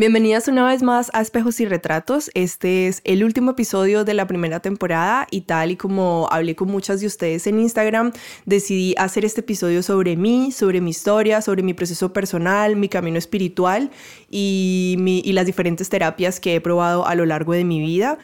Bienvenidas una vez más a Espejos y Retratos. Este es el último episodio de la primera temporada y tal y como hablé con muchas de ustedes en Instagram, decidí hacer este episodio sobre mí, sobre mi historia, sobre mi proceso personal, mi camino espiritual y, y las diferentes terapias que he probado a lo largo de mi vida.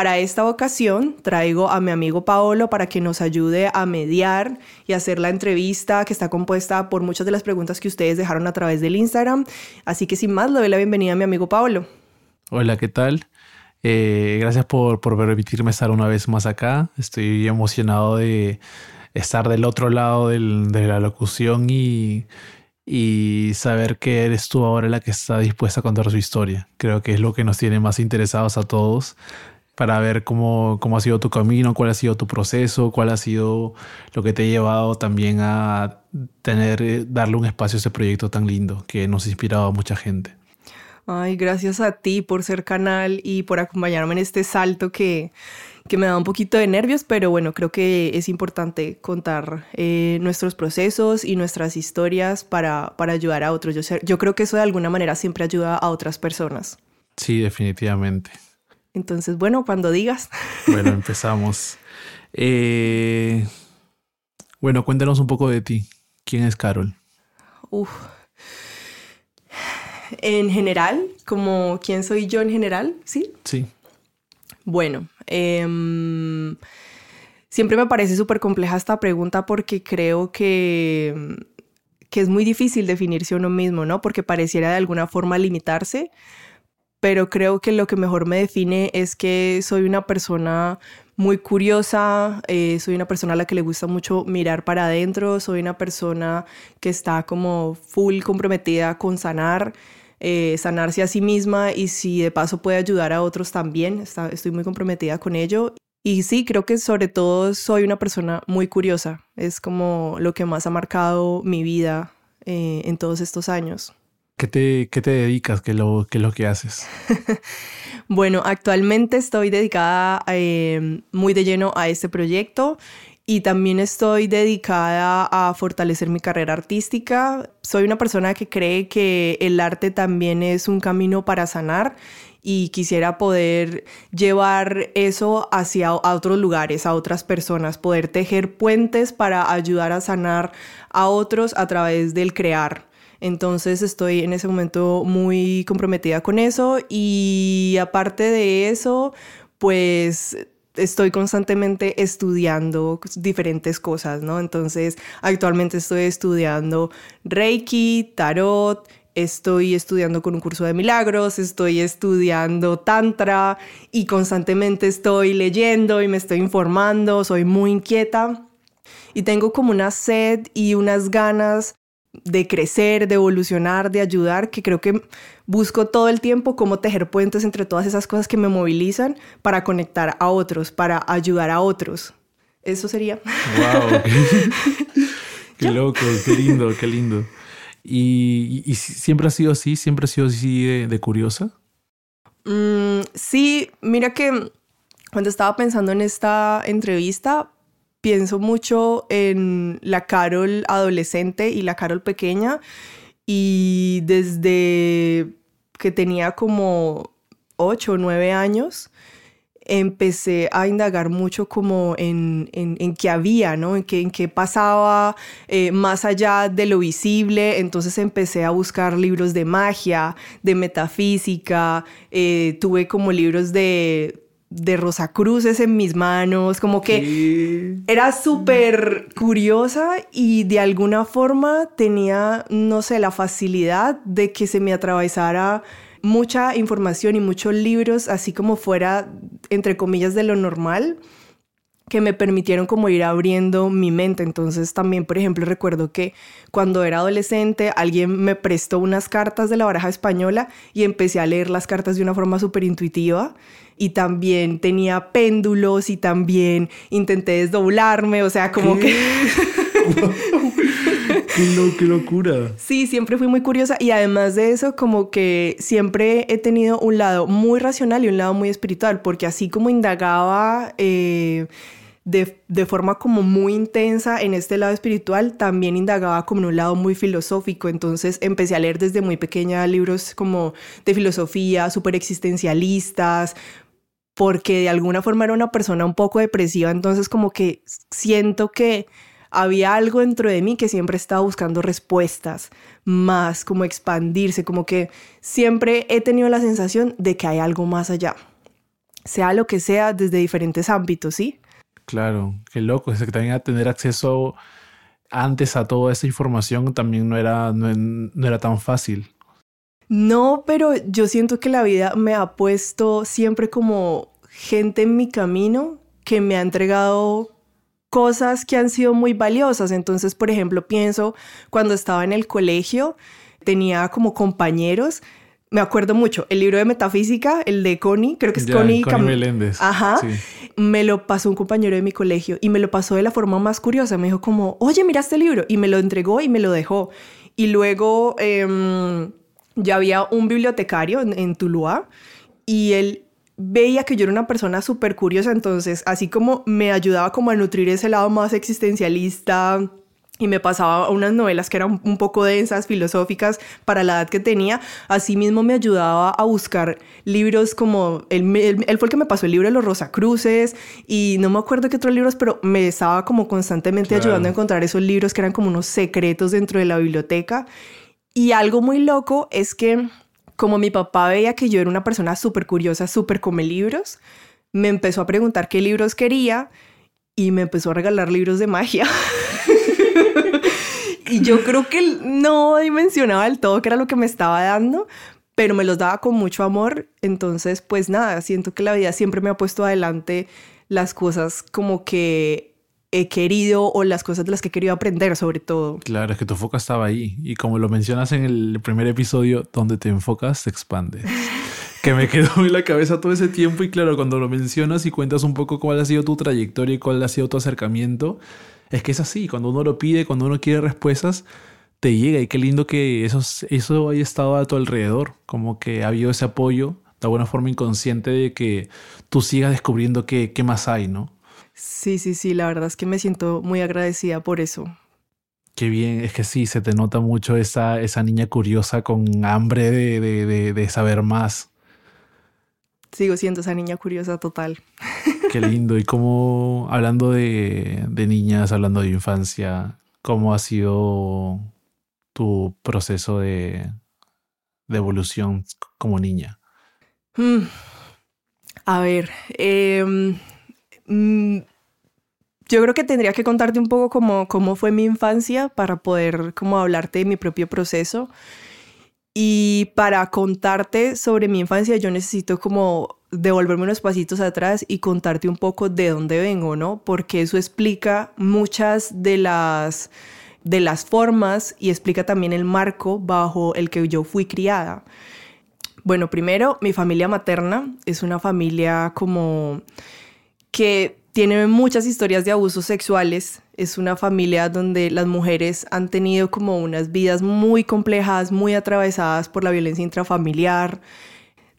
Para esta ocasión traigo a mi amigo Paolo para que nos ayude a mediar y hacer la entrevista que está compuesta por muchas de las preguntas que ustedes dejaron a través del Instagram. Así que sin más, le doy la bienvenida a mi amigo Paolo. Hola, ¿qué tal? Eh, gracias por, permitirme estar una vez más acá. Estoy emocionado de estar del otro lado de la locución y, y saber que eres tú ahora la que está dispuesta a contar su historia. Creo que es lo que nos tiene más interesados a todos para ver cómo, cómo ha sido tu camino, cuál ha sido tu proceso, cuál ha sido lo que te ha llevado también a tener, eh, darle un espacio a ese proyecto tan lindo que nos ha inspirado a mucha gente. Ay, gracias a ti por ser canal y por acompañarme en este salto que, que me da un poquito de nervios, pero bueno, creo que es importante contar eh, nuestros procesos y nuestras historias para, para ayudar a otros. Yo, yo creo que eso de alguna manera siempre ayuda a otras personas. Sí, definitivamente. Entonces, bueno, cuando digas. Bueno, empezamos. Eh, bueno, cuéntanos un poco de ti. ¿Quién es Carol? Uf. En general, como quién soy yo en general, ¿sí? Sí. Bueno, em, siempre me parece súper compleja esta pregunta porque creo que, que es muy difícil definirse uno mismo, ¿no? Porque pareciera de alguna forma limitarse pero creo que lo que mejor me define es que soy una persona muy curiosa, eh, soy una persona a la que le gusta mucho mirar para adentro, soy una persona que está como full comprometida con sanar, eh, sanarse a sí misma y si de paso puede ayudar a otros también, estoy muy comprometida con ello. Y sí, creo que sobre todo soy una persona muy curiosa, es como lo que más ha marcado mi vida eh, en todos estos años. ¿Qué te, qué te dedicas? ¿Qué, lo, qué es lo que haces? bueno, actualmente estoy dedicada em, muy de lleno a este proyecto y también estoy dedicada a fortalecer mi carrera artística. Soy una persona que cree que el arte también es un camino para sanar y quisiera poder llevar eso hacia a otros lugares, a otras personas, poder tejer puentes para ayudar a sanar a otros a través del crear. Entonces estoy en ese momento muy comprometida con eso y aparte de eso, pues estoy constantemente estudiando diferentes cosas, ¿no? Entonces, actualmente estoy estudiando Reiki, Tarot, estoy estudiando con un curso de milagros, estoy estudiando Tantra y constantemente estoy leyendo y me estoy informando, soy muy inquieta y tengo como una sed y unas ganas de crecer, de evolucionar, de ayudar, que creo que busco todo el tiempo cómo tejer puentes entre todas esas cosas que me movilizan para conectar a otros, para ayudar a otros. Eso sería. ¡Wow! ¡Qué, loco! ¡Qué lindo! ¡Qué lindo! ¿Y, siempre ha sido así? ¿Siempre ha sido así de, curiosa? Mm, sí, mira que cuando estaba pensando en esta entrevista, pienso mucho en la Carol adolescente y la Carol pequeña y desde que tenía como 8 o 9 años empecé a indagar mucho como en, en, qué había, ¿no? En qué, en qué pasaba eh, más allá de lo visible. Entonces empecé a buscar libros de magia, de metafísica, eh, tuve como libros de de Rosacruces en mis manos, como que era súper curiosa y de alguna forma tenía, no sé, la facilidad de que se me atravesara mucha información y muchos libros, así como fuera, entre comillas, de lo normal, que me permitieron como ir abriendo mi mente. Entonces también, por ejemplo, recuerdo que cuando era adolescente alguien me prestó unas cartas de la baraja española y empecé a leer las cartas de una forma súper intuitiva. Y también tenía péndulos y también intenté desdoblarme, o sea, como que... qué, locura. Sí, siempre fui muy curiosa y además de eso, como que siempre he tenido un lado muy racional y un lado muy espiritual, porque así como indagaba... Eh, de, forma como muy intensa en este lado espiritual, también indagaba como en un lado muy filosófico. Entonces empecé a leer desde muy pequeña libros como de filosofía, súper existencialistas, porque de alguna forma era una persona un poco depresiva, entonces como que siento que había algo dentro de mí que siempre estaba buscando respuestas, más como expandirse, como que siempre he tenido la sensación de que hay algo más allá, sea lo que sea desde diferentes ámbitos, ¿sí? Claro, qué loco. Es que también tener acceso antes a toda esa información también no era, no, era tan fácil. No, pero yo siento que la vida me ha puesto siempre como gente en mi camino que me ha entregado cosas que han sido muy valiosas. Entonces, por ejemplo, pienso cuando estaba en el colegio, tenía como compañeros me acuerdo mucho, el libro de metafísica, el de Connie, creo que es Connie, Connie Meléndez. Ajá. Me lo pasó un compañero de mi colegio y me lo pasó de la forma más curiosa. Me dijo como, oye, mira este libro. Y me lo entregó y me lo dejó. Y luego em, ya había un bibliotecario en, en Tuluá y él veía que yo era una persona súper curiosa. Entonces, así como me ayudaba como a nutrir ese lado más existencialista, y me pasaba unas novelas que eran un poco densas, filosóficas para la edad que tenía. Asimismo me ayudaba a buscar libros como, él, él, fue el que me pasó el libro de los Rosacruces y no me acuerdo qué otros libros, pero me estaba como constantemente ayudando a encontrar esos libros que eran como unos secretos dentro de la biblioteca. Y algo muy loco es que como mi papá veía que yo era una persona súper curiosa, súper come libros, me empezó a preguntar qué libros quería y me empezó a regalar libros de magia. y yo creo que no dimensionaba del todo qué era lo que me estaba dando, pero me los daba con mucho amor. Entonces, pues nada, siento que la vida siempre me ha puesto adelante las cosas como que he querido o las cosas de las que he querido aprender sobre todo. Claro, es que tu foco estaba ahí y como lo mencionas en el primer episodio, donde te enfocas se expande. que me quedó en la cabeza todo ese tiempo y claro, cuando lo mencionas y cuentas un poco cuál ha sido tu trayectoria y cuál ha sido tu acercamiento, es que es así, cuando uno lo pide, cuando uno quiere respuestas, te llega y qué lindo que eso, eso haya estado a tu alrededor, como que ha habido ese apoyo de alguna forma inconsciente de que tú sigas descubriendo qué, qué más hay, ¿no? Sí, sí, sí, la verdad es que me siento muy agradecida por eso. Qué bien, es que sí, se te nota mucho esa, esa niña curiosa con hambre de, de, de saber más. Sigo siendo esa niña curiosa total. Qué lindo. Y cómo, hablando de, niñas, hablando de infancia, ¿cómo ha sido tu proceso de, evolución como niña? Hmm. A ver, mm, yo creo que tendría que contarte un poco cómo, cómo fue mi infancia para poder como hablarte de mi propio proceso. Y para contarte sobre mi infancia, yo necesito como devolverme unos pasitos atrás y contarte un poco de dónde vengo, ¿no? Porque eso explica muchas de las, de las formas y explica también el marco bajo el que yo fui criada. Bueno, primero, mi familia materna es una familia como que tiene muchas historias de abusos sexuales. Es una familia donde las mujeres han tenido como unas vidas muy complejas, muy atravesadas por la violencia intrafamiliar.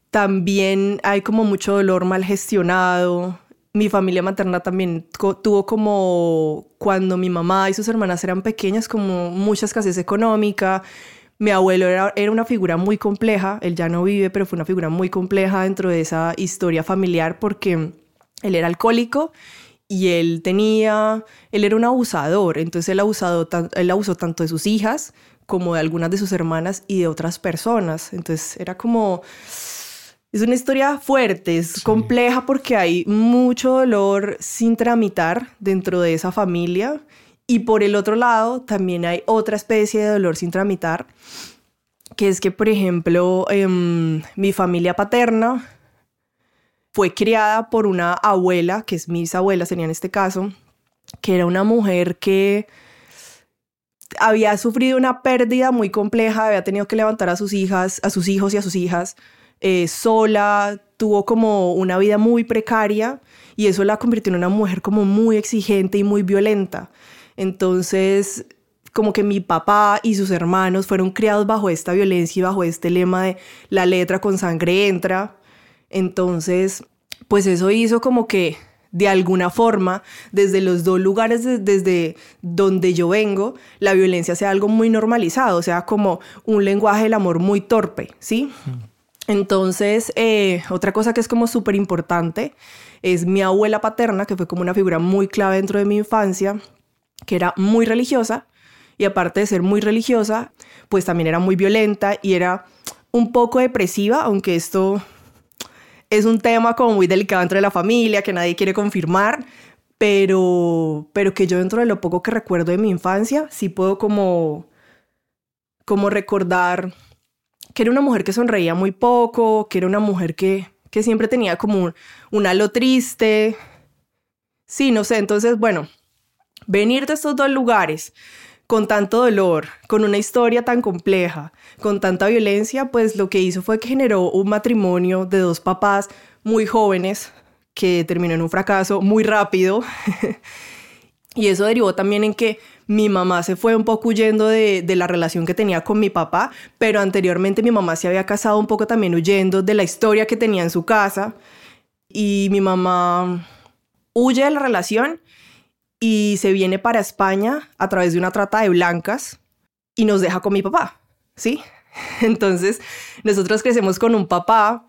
También hay como mucho dolor mal gestionado. Mi familia materna también tuvo como cuando mi mamá y sus hermanas eran pequeñas como mucha escasez económica. Mi abuelo era, era una figura muy compleja, él ya no vive, pero fue una figura muy compleja dentro de esa historia familiar porque él era alcohólico y él tenía, él era un abusador, entonces él, abusado, él abusó tanto de sus hijas como de algunas de sus hermanas y de otras personas. Entonces era como, es una historia fuerte, es compleja porque hay mucho dolor sin tramitar dentro de esa familia y por el otro lado también hay otra especie de dolor sin tramitar, que es que por ejemplo em, mi familia paterna, fue criada por una abuela, que es mis abuelas tenía en este caso, que era una mujer que había sufrido una pérdida muy compleja, había tenido que levantar a sus hijas, a sus hijos y a sus hijas eh, sola, tuvo como una vida muy precaria y eso la convirtió en una mujer como muy exigente y muy violenta. Entonces, como que mi papá y sus hermanos fueron criados bajo esta violencia y bajo este lema de la letra con sangre entra. Entonces, pues eso hizo como que de alguna forma, desde los dos lugares desde donde yo vengo, la violencia sea algo muy normalizado, sea, como un lenguaje del amor muy torpe, ¿sí? Entonces, eh, otra cosa que es como súper importante es mi abuela paterna, que fue como una figura muy clave dentro de mi infancia, que era muy religiosa y aparte de ser muy religiosa, pues también era muy violenta y era un poco depresiva, aunque esto es un tema como muy delicado entre la familia, que nadie quiere confirmar, pero, pero que yo dentro de lo poco que recuerdo de mi infancia, sí puedo como, como recordar que era una mujer que sonreía muy poco, que era una mujer que, que siempre tenía como un, un halo triste. Sí, no sé, entonces, bueno, venir de estos dos lugares con tanto dolor, con una historia tan compleja, con tanta violencia, pues lo que hizo fue que generó un matrimonio de dos papás muy jóvenes que terminó en un fracaso muy rápido. y eso derivó también en que mi mamá se fue un poco huyendo de, la relación que tenía con mi papá, pero anteriormente mi mamá se había casado un poco también huyendo de la historia que tenía en su casa. Y mi mamá huye de la relación y se viene para España a través de una trata de blancas y nos deja con mi papá, ¿sí? Entonces, nosotros crecemos con un papá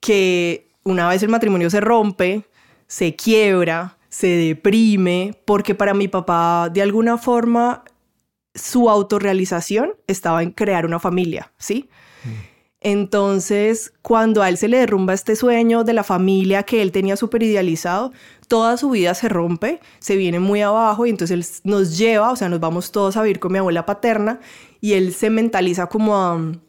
que una vez el matrimonio se rompe, se quiebra, se deprime, porque para mi papá, de alguna forma, su autorrealización estaba en crear una familia, ¿sí? Mm. Entonces, cuando a él se le derrumba este sueño de la familia que él tenía súper idealizado, toda su vida se rompe, se viene muy abajo y entonces él nos lleva, o sea, nos vamos todos a vivir con mi abuela paterna y él se mentaliza como a mm,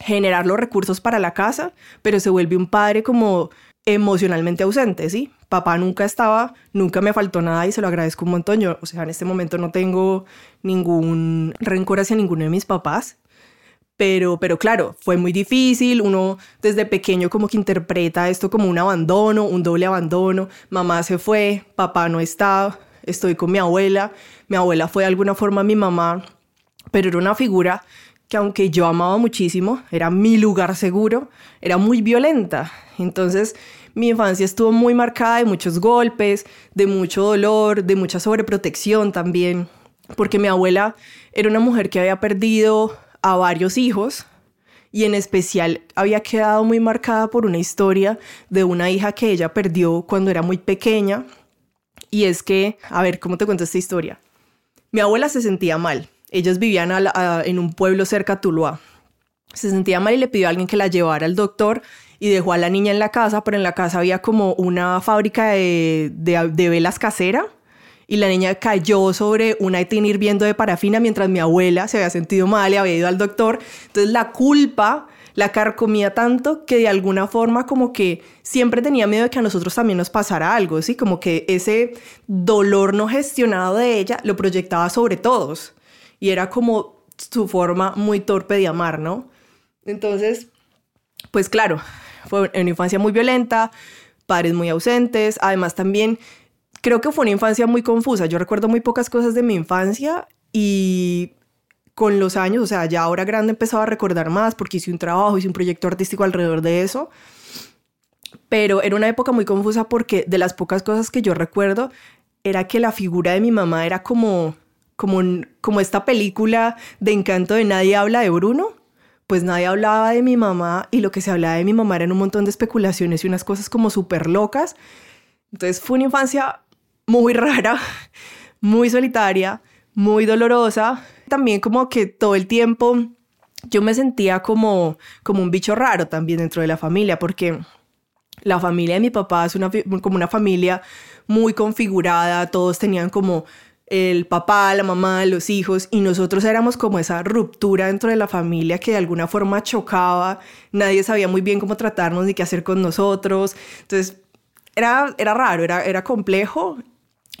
generar los recursos para la casa, pero se vuelve un padre como emocionalmente ausente, ¿sí? Papá nunca estaba, nunca me faltó nada y se lo agradezco un montón. Yo, o sea, en este momento no tengo ningún rencor hacia ninguno de mis papás. Pero, pero claro, fue muy difícil, uno desde pequeño como que interpreta esto como un abandono, un doble abandono, mamá se fue, papá no está, estoy con mi abuela, mi abuela fue de alguna forma mi mamá, pero era una figura que aunque yo amaba muchísimo, era mi lugar seguro, era muy violenta. Entonces mi infancia estuvo muy marcada de muchos golpes, de mucho dolor, de mucha sobreprotección también, porque mi abuela era una mujer que había perdido a varios hijos y en especial había quedado muy marcada por una historia de una hija que ella perdió cuando era muy pequeña. Y es que, a ver, ¿cómo te cuento esta historia? Mi abuela se sentía mal. Ellos vivían en un pueblo cerca a Tuluá. Se sentía mal y le pidió a alguien que la llevara al doctor y dejó a la niña en la casa, pero en la casa había como una fábrica de, de velas casera y la niña cayó sobre una tina hirviendo de parafina mientras mi abuela se había sentido mal y había ido al doctor. Entonces la culpa la carcomía tanto que de alguna forma como que siempre tenía miedo de que a nosotros también nos pasara algo, ¿sí? Como que ese dolor no gestionado de ella lo proyectaba sobre todos y era como su forma muy torpe de amar, ¿no? Entonces, pues claro, fue una infancia muy violenta, padres muy ausentes, además también creo que fue una infancia muy confusa. Yo recuerdo muy pocas cosas de mi infancia y con los años, o sea, ya ahora grande empezaba a recordar más porque hice un trabajo, hice un proyecto artístico alrededor de eso. Pero era una época muy confusa porque de las pocas cosas que yo recuerdo era que la figura de mi mamá era como como, como esta película de encanto de Nadie habla de Bruno, pues nadie hablaba de mi mamá y lo que se hablaba de mi mamá eran un montón de especulaciones y unas cosas como súper locas. Entonces fue una infancia muy rara, muy solitaria, muy dolorosa. También como que todo el tiempo yo me sentía como, como un bicho raro también dentro de la familia, porque la familia de mi papá es una, como una familia muy configurada, todos tenían como el papá, la mamá, los hijos, y nosotros éramos como esa ruptura dentro de la familia que de alguna forma chocaba, nadie sabía muy bien cómo tratarnos ni qué hacer con nosotros, entonces era, era raro, era, era complejo,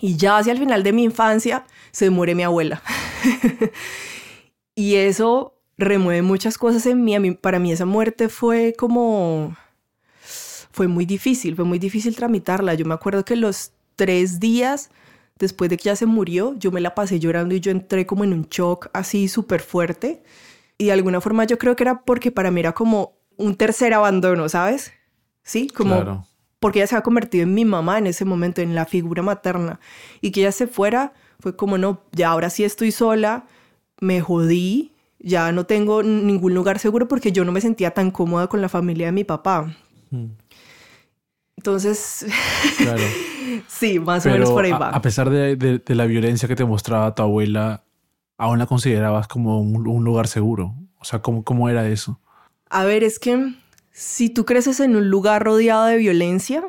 y ya hacia el final de mi infancia se muere mi abuela. y eso remueve muchas cosas en mí. Para mí esa muerte fue como... Fue muy difícil, fue muy difícil tramitarla. Yo me acuerdo que los tres días después de que ya se murió, yo me la pasé llorando y yo entré como en un shock así súper fuerte. Y de alguna forma yo creo que era porque para mí era como un tercer abandono, ¿sabes? Sí, como porque ella se ha convertido en mi mamá en ese momento, en la figura materna. Y que ella se fuera fue como, no, ya ahora sí estoy sola, me jodí, ya no tengo ningún lugar seguro porque yo no me sentía tan cómoda con la familia de mi papá. Mm. Entonces, claro. sí, más o menos por ahí va. A, pesar de, la violencia que te mostraba tu abuela, ¿aún la considerabas como un, lugar seguro? O sea, ¿cómo, ¿cómo era eso? A ver, es que si tú creces en un lugar rodeado de violencia,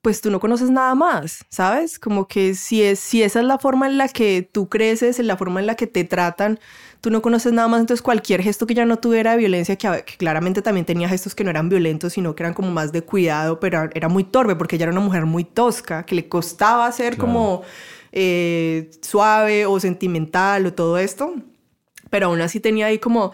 pues tú no conoces nada más, ¿sabes? Como que si, es, si esa es la forma en la que tú creces, en la forma en la que te tratan, tú no conoces nada más, entonces cualquier gesto que ya no tuviera violencia, que, claramente también tenía gestos que no eran violentos, sino que eran como más de cuidado, pero era muy torpe porque ella era una mujer muy tosca, que le costaba ser como eh, suave o sentimental o todo esto, pero aún así tenía ahí como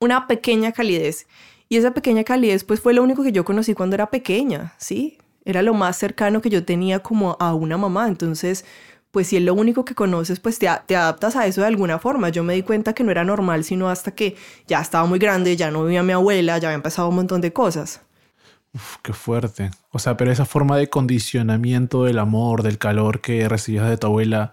una pequeña calidez. Y esa pequeña calidez pues fue lo único que yo conocí cuando era pequeña, ¿sí? Era lo más cercano que yo tenía como a una mamá, entonces pues si es lo único que conoces, pues te, adaptas a eso de alguna forma. Yo me di cuenta que no era normal, sino hasta que ya estaba muy grande, ya no vivía mi abuela, ya había empezado un montón de cosas. Qué fuerte. O sea, pero esa forma de condicionamiento del amor, del calor que recibías de tu abuela,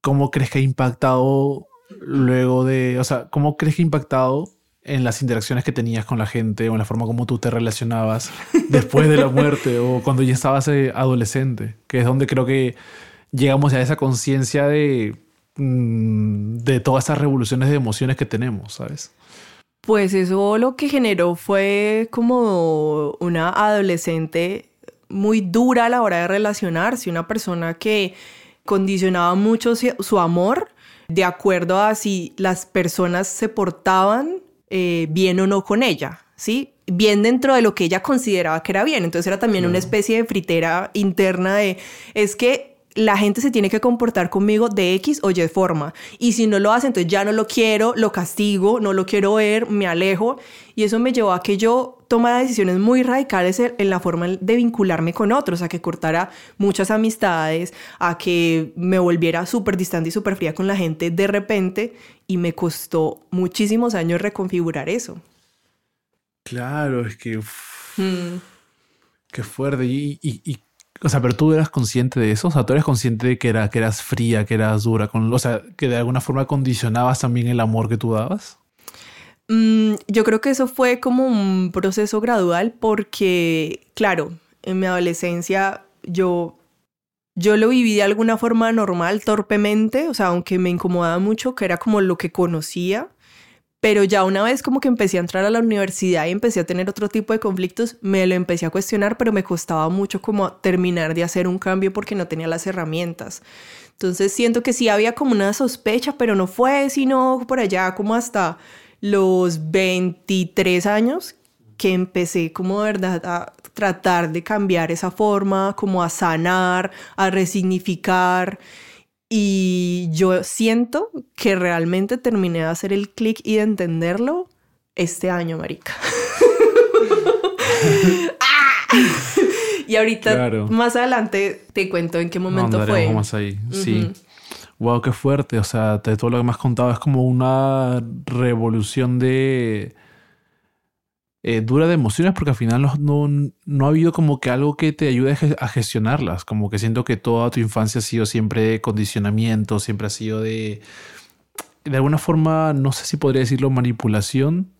¿cómo crees que ha impactado luego de, o sea, cómo crees que ha impactado en las interacciones que tenías con la gente o en la forma como tú te relacionabas después de la muerte o cuando ya estabas eh, adolescente, que es donde creo que llegamos a esa conciencia de, mm, de todas esas revoluciones de emociones que tenemos, ¿sabes? Pues eso lo que generó fue como una adolescente muy dura a la hora de relacionarse, una persona que condicionaba mucho su amor de acuerdo a si las personas se portaban eh, bien o no con ella, ¿sí? Bien dentro de lo que ella consideraba que era bien. Entonces era también una especie de fritera interna de, es que la gente se tiene que comportar conmigo de X o Y forma. Y si no lo hace, entonces ya no lo quiero, lo castigo, no lo quiero ver, me alejo. Y eso me llevó a que yo tomara decisiones muy radicales en la forma de vincularme con otros, a que cortara muchas amistades, a que me volviera súper distante y súper fría con la gente de repente. Y me costó muchísimos años reconfigurar eso. Claro, es que... Mm. Qué fuerte. y, y o sea, pero tú eras consciente de eso, o sea, tú eres consciente de que, era, que eras fría, que eras dura, con, o sea, que de alguna forma condicionabas también el amor que tú dabas. Mm, yo creo que eso fue como un proceso gradual porque, claro, en mi adolescencia yo, yo lo viví de alguna forma normal, torpemente, o sea, aunque me incomodaba mucho, que era como lo que conocía. Pero ya una vez como que empecé a entrar a la universidad y empecé a tener otro tipo de conflictos, me lo empecé a cuestionar, pero me costaba mucho como terminar de hacer un cambio porque no tenía las herramientas. Entonces siento que sí había como una sospecha, pero no fue sino por allá como hasta los 23 años que empecé como de verdad a tratar de cambiar esa forma, como a sanar, a resignificar. Y yo siento que realmente terminé de hacer el clic y de entenderlo este año, marica. ¡Ah! y ahorita más adelante te cuento en qué momento fue. Más ahí. Sí. Wow, qué fuerte. O sea, de todo lo que me has contado es como una revolución de eh, dura de emociones porque al final no, no, ha habido como que algo que te ayude a gestionarlas. Como que siento que toda tu infancia ha sido siempre de condicionamiento, siempre ha sido de, de alguna forma, no sé si podría decirlo, manipulación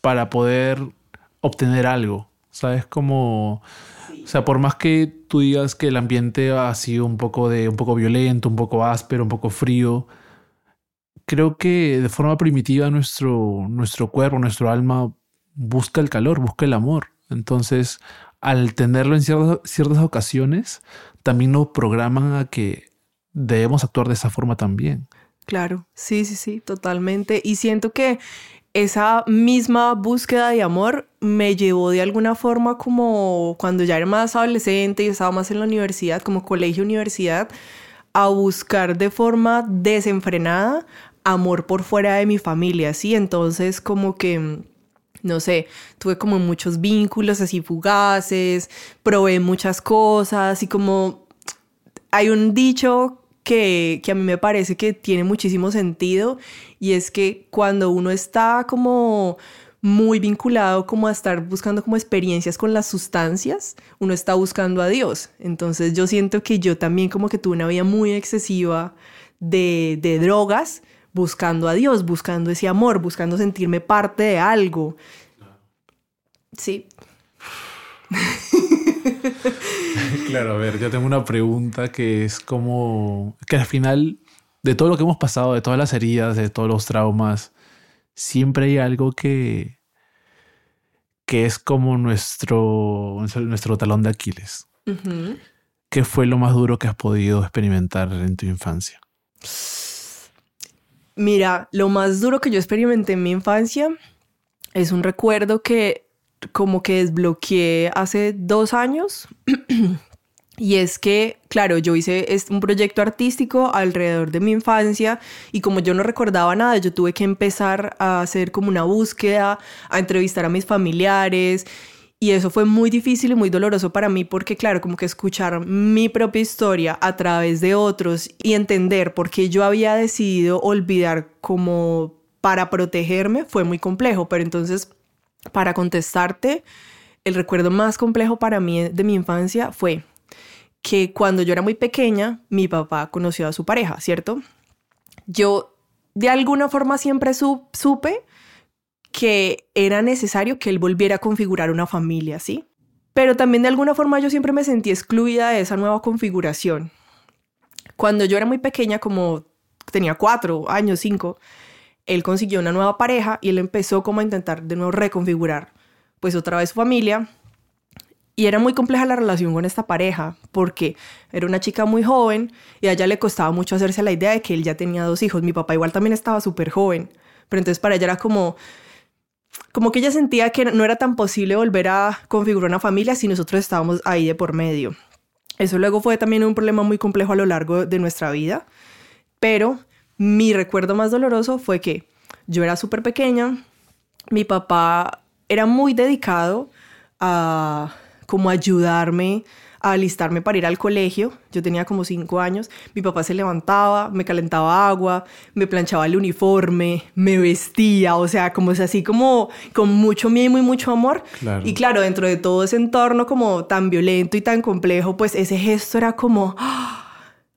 para poder obtener algo. ¿Sabes? Como... O sea, por más que tú digas que el ambiente ha sido un poco, de, un poco violento, un poco áspero, un poco frío, creo que de forma primitiva nuestro, nuestro cuerpo, nuestro alma busca el calor, busca el amor. Entonces, al tenerlo en ciertas, ocasiones, también nos programan a que debemos actuar de esa forma también. Claro, sí, sí, sí, totalmente. Y siento que esa misma búsqueda de amor me llevó de alguna forma como cuando ya era más adolescente y estaba más en la universidad, como colegio, universidad, a buscar de forma desenfrenada amor por fuera de mi familia, ¿sí? Entonces como que no sé, tuve como muchos vínculos así fugaces, probé muchas cosas y como hay un dicho que, a mí me parece que tiene muchísimo sentido y es que cuando uno está como muy vinculado como a estar buscando como experiencias con las sustancias, uno está buscando a Dios. Entonces yo siento que yo también como que tuve una vida muy excesiva de, de drogas, buscando a Dios, buscando ese amor, buscando sentirme parte de algo. Sí. claro, a ver, yo tengo una pregunta que es como que al final de todo lo que hemos pasado, de todas las heridas, de todos los traumas, siempre hay algo que que es como nuestro nuestro talón de Aquiles. ¿Qué fue lo más duro que has podido experimentar en tu infancia? Mira, lo más duro que yo experimenté en mi infancia es un recuerdo que como que desbloqueé hace dos años. y es que, claro, yo hice un proyecto artístico alrededor de mi infancia y como yo no recordaba nada, yo tuve que empezar a hacer como una búsqueda, a entrevistar a mis familiares. Y eso fue muy difícil y muy doloroso para mí porque, claro, como que escuchar mi propia historia a través de otros y entender por qué yo había decidido olvidar como para protegerme fue muy complejo. Pero entonces para contestarte, el recuerdo más complejo para mí de mi infancia fue que cuando yo era muy pequeña, mi papá conoció a su pareja, ¿cierto? Yo de alguna forma siempre supe que era necesario que él volviera a configurar una familia, ¿sí? Pero también de alguna forma yo siempre me sentí excluida de esa nueva configuración. Cuando yo era muy pequeña, como tenía cuatro años, cinco, él consiguió una nueva pareja y él empezó como a intentar de nuevo reconfigurar pues otra vez su familia. Y era muy compleja la relación con esta pareja porque era una chica muy joven y a ella le costaba mucho hacerse la idea de que él ya tenía dos hijos. Mi papá igual también estaba súper joven, pero entonces para ella era como como que ella sentía que no era tan posible volver a configurar una familia si nosotros estábamos ahí de por medio. Eso luego fue también un problema muy complejo a lo largo de nuestra vida, pero mi recuerdo más doloroso fue que yo era súper pequeña, mi papá era muy dedicado a como ayudarme a alistarme para ir al colegio. Yo tenía como cinco años. Mi papá se levantaba, me calentaba agua, me planchaba el uniforme, me vestía, o sea, como es así como con mucho mimo y mucho amor. Y claro, dentro de todo ese entorno como tan violento y tan complejo, pues ese gesto era como... ¡ah!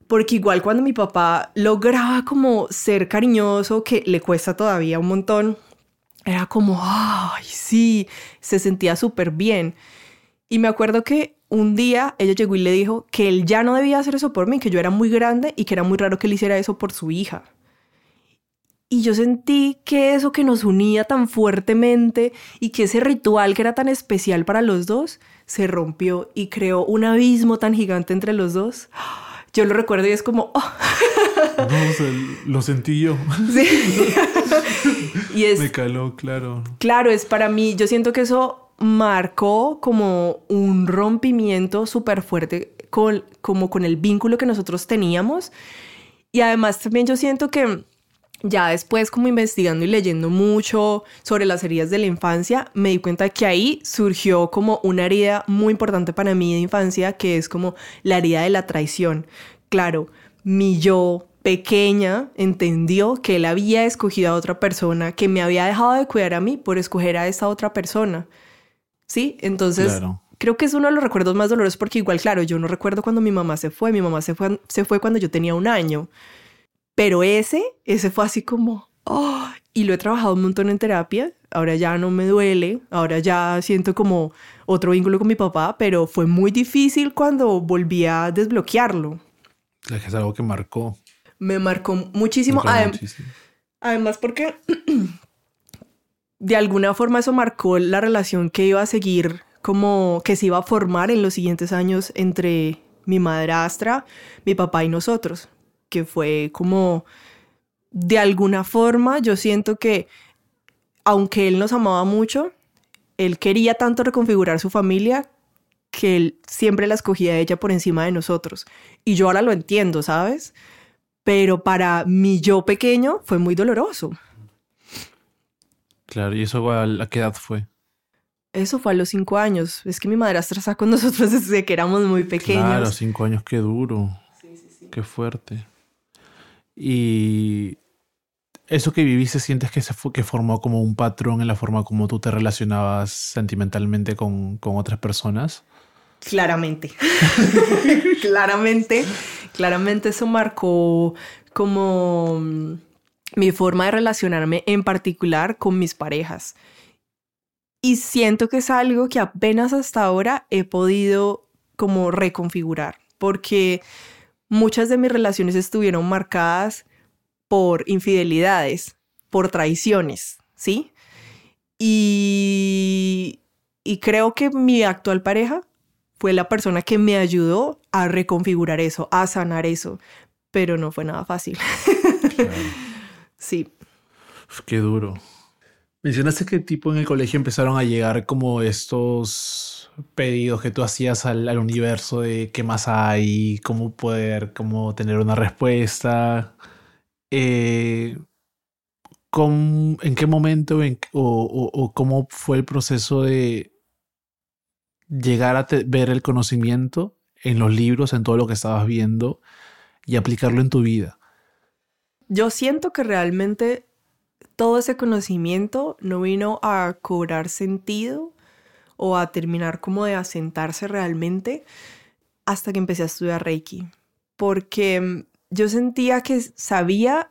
Porque igual cuando mi papá lograba como ser cariñoso, que le cuesta todavía un montón, era como, ay, sí, se sentía súper bien. Y me acuerdo que un día ella llegó y le dijo que él ya no debía hacer eso por mí, que yo era muy grande y que era muy raro que él hiciera eso por su hija. Y yo sentí que eso que nos unía tan fuertemente y que ese ritual que era tan especial para los dos se rompió y creó un abismo tan gigante entre los dos yo lo recuerdo y es como... Oh. No, lo sentí yo. Sí. y es... Me caló, claro. Claro, es para mí, yo siento que eso marcó como un rompimiento súper fuerte con, como con el vínculo que nosotros teníamos. Y además también yo siento que ya después como investigando y leyendo mucho sobre las heridas de la infancia, me di cuenta que ahí surgió como una herida muy importante para mí de infancia, que es como la herida de la traición. Claro, mi yo pequeña entendió que él había escogido a otra persona, que me había dejado de cuidar a mí por escoger a esa otra persona. ¿Sí? Entonces, creo que es uno de los recuerdos más dolorosos porque igual, claro, yo no recuerdo cuando mi mamá se fue, mi mamá se fue, se fue cuando yo tenía un año. Pero ese, ese fue así como, oh, y lo he trabajado un montón en terapia, ahora ya no me duele, ahora ya siento como otro vínculo con mi papá, pero fue muy difícil cuando volví a desbloquearlo. Es algo que marcó. Me marcó muchísimo. muchísimo. Además porque de alguna forma eso marcó la relación que iba a seguir, como que se iba a formar en los siguientes años entre mi madrastra, mi papá y nosotros que fue como, de alguna forma, yo siento que, aunque él nos amaba mucho, él quería tanto reconfigurar su familia que él siempre la escogía a ella por encima de nosotros. Y yo ahora lo entiendo, ¿sabes? Pero para mi yo pequeño fue muy doloroso. Claro, ¿y eso a qué edad fue? Eso fue a los cinco años. Es que mi madrastra está con nosotros desde que éramos muy pequeños. Claro, cinco años, qué duro. Sí, sí, sí. Qué fuerte. Y eso que viviste, ¿sientes que, se fue, que formó como un patrón en la forma como tú te relacionabas sentimentalmente con, con otras personas? Claramente. claramente. Claramente eso marcó como mi forma de relacionarme en particular con mis parejas. Y siento que es algo que apenas hasta ahora he podido como reconfigurar, porque muchas de mis relaciones estuvieron marcadas por infidelidades, por traiciones, ¿sí? Y, y creo que mi actual pareja fue la persona que me ayudó a reconfigurar eso, a sanar eso, pero no fue nada fácil. Sí. qué duro. Mencionaste que tipo en el colegio empezaron a llegar como estos pedidos que tú hacías al, universo de qué más hay, cómo poder, cómo tener una respuesta. Eh, ¿En qué momento o, cómo fue el proceso de llegar a ver el conocimiento en los libros, en todo lo que estabas viendo y aplicarlo en tu vida? Yo siento que realmente todo ese conocimiento no vino a cobrar sentido o a terminar como de asentarse realmente hasta que empecé a estudiar Reiki. Porque mm, yo sentía que sabía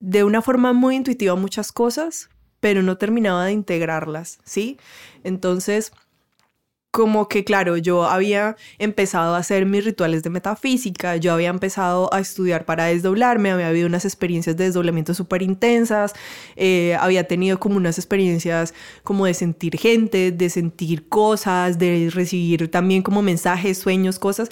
de una forma muy intuitiva muchas cosas, pero no terminaba de integrarlas, ¿sí? Entonces, como que, claro, yo había empezado a hacer mis rituales de metafísica, yo había empezado a estudiar para desdoblarme, había habido unas experiencias de desdoblamiento súper intensas, eh, había tenido como unas experiencias como de sentir gente, de sentir cosas, de recibir también como mensajes, sueños, cosas,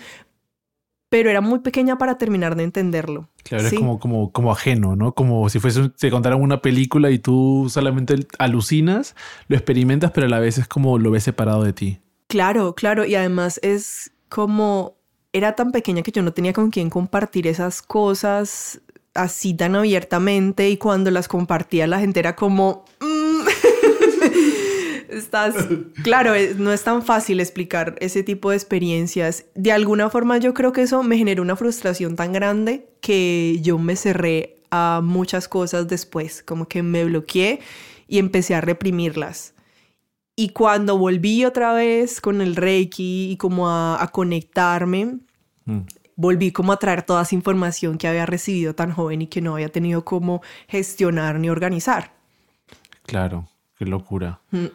pero era muy pequeña para terminar de entenderlo. Claro, es como, como, como ajeno, ¿no? Como si fuese, te contaran una película y tú solamente alucinas, lo experimentas, pero a la vez es como lo ves separado de ti. Claro, claro, y además es como era tan pequeña que yo no tenía con quién compartir esas cosas así tan abiertamente y cuando las compartía la gente era como... Mm". Estás... Claro, no es tan fácil explicar ese tipo de experiencias. De alguna forma yo creo que eso me generó una frustración tan grande que yo me cerré a muchas cosas después, como que me bloqueé y empecé a reprimirlas. Y cuando volví otra vez con el Reiki y como a, conectarme, mm. volví como a traer toda esa información que había recibido tan joven y que no había tenido cómo gestionar ni organizar. Claro, qué locura. Mm.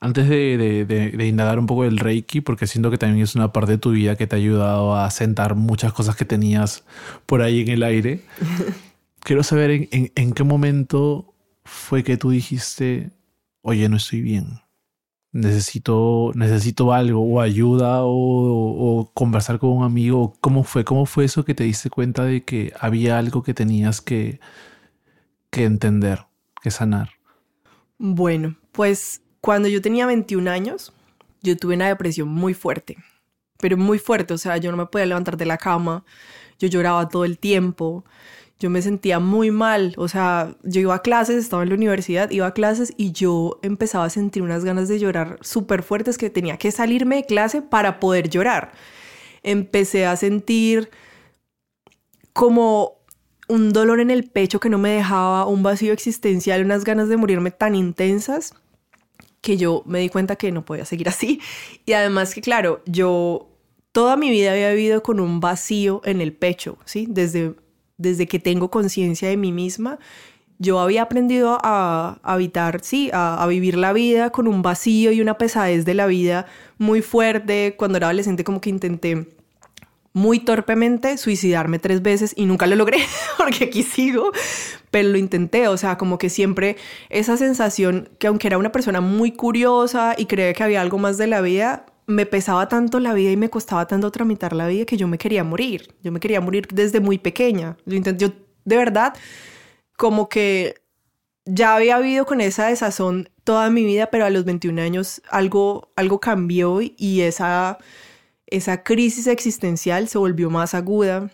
Antes de, de, indagar un poco del Reiki, porque siento que también es una parte de tu vida que te ha ayudado a sentar muchas cosas que tenías por ahí en el aire, quiero saber en qué momento fue que tú dijiste, oye, no estoy bien necesito, necesito algo o ayuda o, conversar con un amigo. ¿Cómo fue? ¿Cómo fue eso que te diste cuenta de que había algo que tenías que, que entender, que sanar? Bueno, pues cuando yo tenía 21 años, yo tuve una depresión muy fuerte, pero muy fuerte, o sea, yo no me podía levantar de la cama, yo lloraba todo el tiempo, yo me sentía muy mal, o sea, yo iba a clases, estaba en la universidad, iba a clases y yo empezaba a sentir unas ganas de llorar súper fuertes que tenía que salirme de clase para poder llorar. Empecé a sentir como un dolor en el pecho que no me dejaba, un vacío existencial, unas ganas de morirme tan intensas que yo me di cuenta que no podía seguir así. Y además que, claro, yo toda mi vida había vivido con un vacío en el pecho, ¿sí? Desde desde que tengo conciencia de mí misma, yo había aprendido a, habitar, sí, a, vivir la vida con un vacío y una pesadez de la vida muy fuerte. Cuando era adolescente como que intenté muy torpemente suicidarme tres veces y nunca lo logré porque aquí sigo, pero lo intenté, o sea, como que siempre esa sensación que aunque era una persona muy curiosa y creía que había algo más de la vida, me pesaba tanto la vida y me costaba tanto tramitar la vida que yo me quería morir. Yo me quería morir desde muy pequeña. Yo, de verdad, como que ya había vivido con esa desazón toda mi vida, pero a los 21 años algo, algo cambió y esa, esa crisis existencial se volvió más aguda.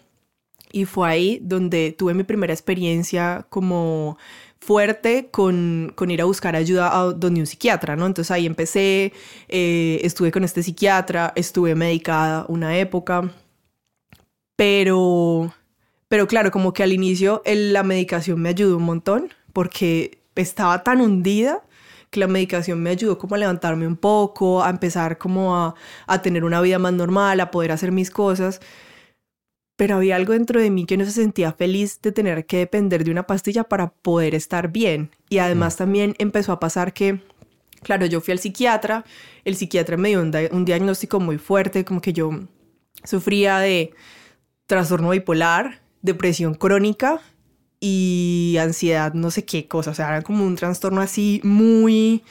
Y fue ahí donde tuve mi primera experiencia como fuerte con, con, ir a buscar ayuda a donde un psiquiatra, ¿no? Entonces ahí empecé, eh, estuve con este psiquiatra, estuve medicada una época, pero, pero claro, como que al inicio la medicación me ayudó un montón porque estaba tan hundida que la medicación me ayudó como a levantarme un poco, a empezar como a, a tener una vida más normal, a poder hacer mis cosas pero había algo dentro de mí que no se sentía feliz de tener que depender de una pastilla para poder estar bien. Y además mm. también empezó a pasar que, claro, yo fui al psiquiatra, el psiquiatra me dio un, diagnóstico muy fuerte, como que yo sufría de trastorno bipolar, depresión crónica y ansiedad, no sé qué cosa, o sea, era como un trastorno así muy...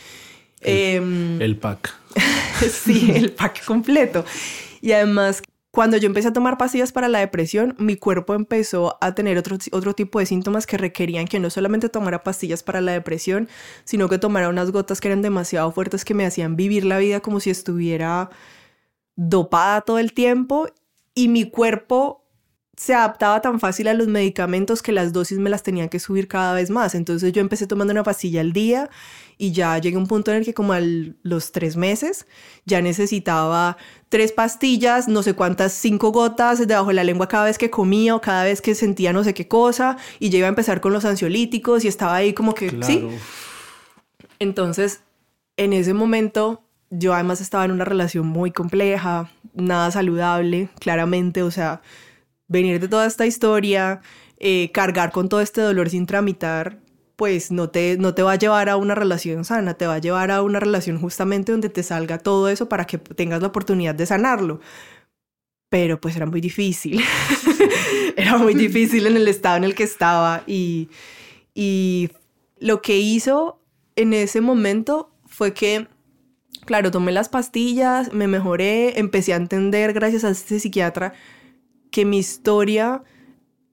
El, el pack. sí, el pack completo. Y además cuando yo empecé a tomar pastillas para la depresión, mi cuerpo empezó a tener otro, otro tipo de síntomas que requerían que no solamente tomara pastillas para la depresión, sino que tomara unas gotas que eran demasiado fuertes que me hacían vivir la vida como si estuviera dopada todo el tiempo y mi cuerpo se adaptaba tan fácil a los medicamentos que las dosis me las tenían que subir cada vez más. Entonces yo empecé tomando una pastilla al día y ya llegué a un punto en el que como a los tres meses ya necesitaba tres pastillas, no sé cuántas, cinco gotas debajo de la lengua cada vez que comía o cada vez que sentía no sé qué cosa y ya iba a empezar con los ansiolíticos y estaba ahí como que, sí. Entonces, en ese momento yo además estaba en una relación muy compleja, nada saludable, claramente, o sea venir de toda esta historia, eh, cargar con todo este dolor sin tramitar, pues no te, no te va a llevar a una relación sana, te va a llevar a una relación justamente donde te salga todo eso para que tengas la oportunidad de sanarlo. Pero pues era muy difícil, era muy difícil en el estado en el que estaba y, y lo que hizo en ese momento fue que claro, tomé las pastillas, me mejoré, empecé a entender gracias a este psiquiatra que mi historia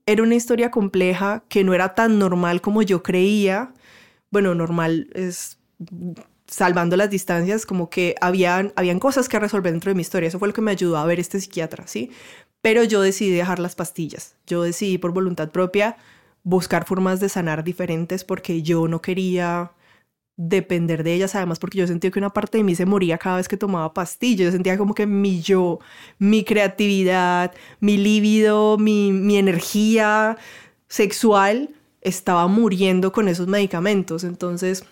era una historia compleja, que no era tan normal como yo creía. Bueno, normal es salvando las distancias, como que habían, habían cosas que resolver dentro de mi historia. Eso fue lo que me ayudó a ver este psiquiatra, ¿sí? Pero yo decidí dejar las pastillas. Yo decidí por voluntad propia buscar formas de sanar diferentes porque yo no quería depender de ellas, además porque yo sentía que una parte de mí se moría cada vez que tomaba pastillas, yo sentía como que mi yo, mi creatividad, mi líbido, mi, energía sexual estaba muriendo con esos medicamentos, entonces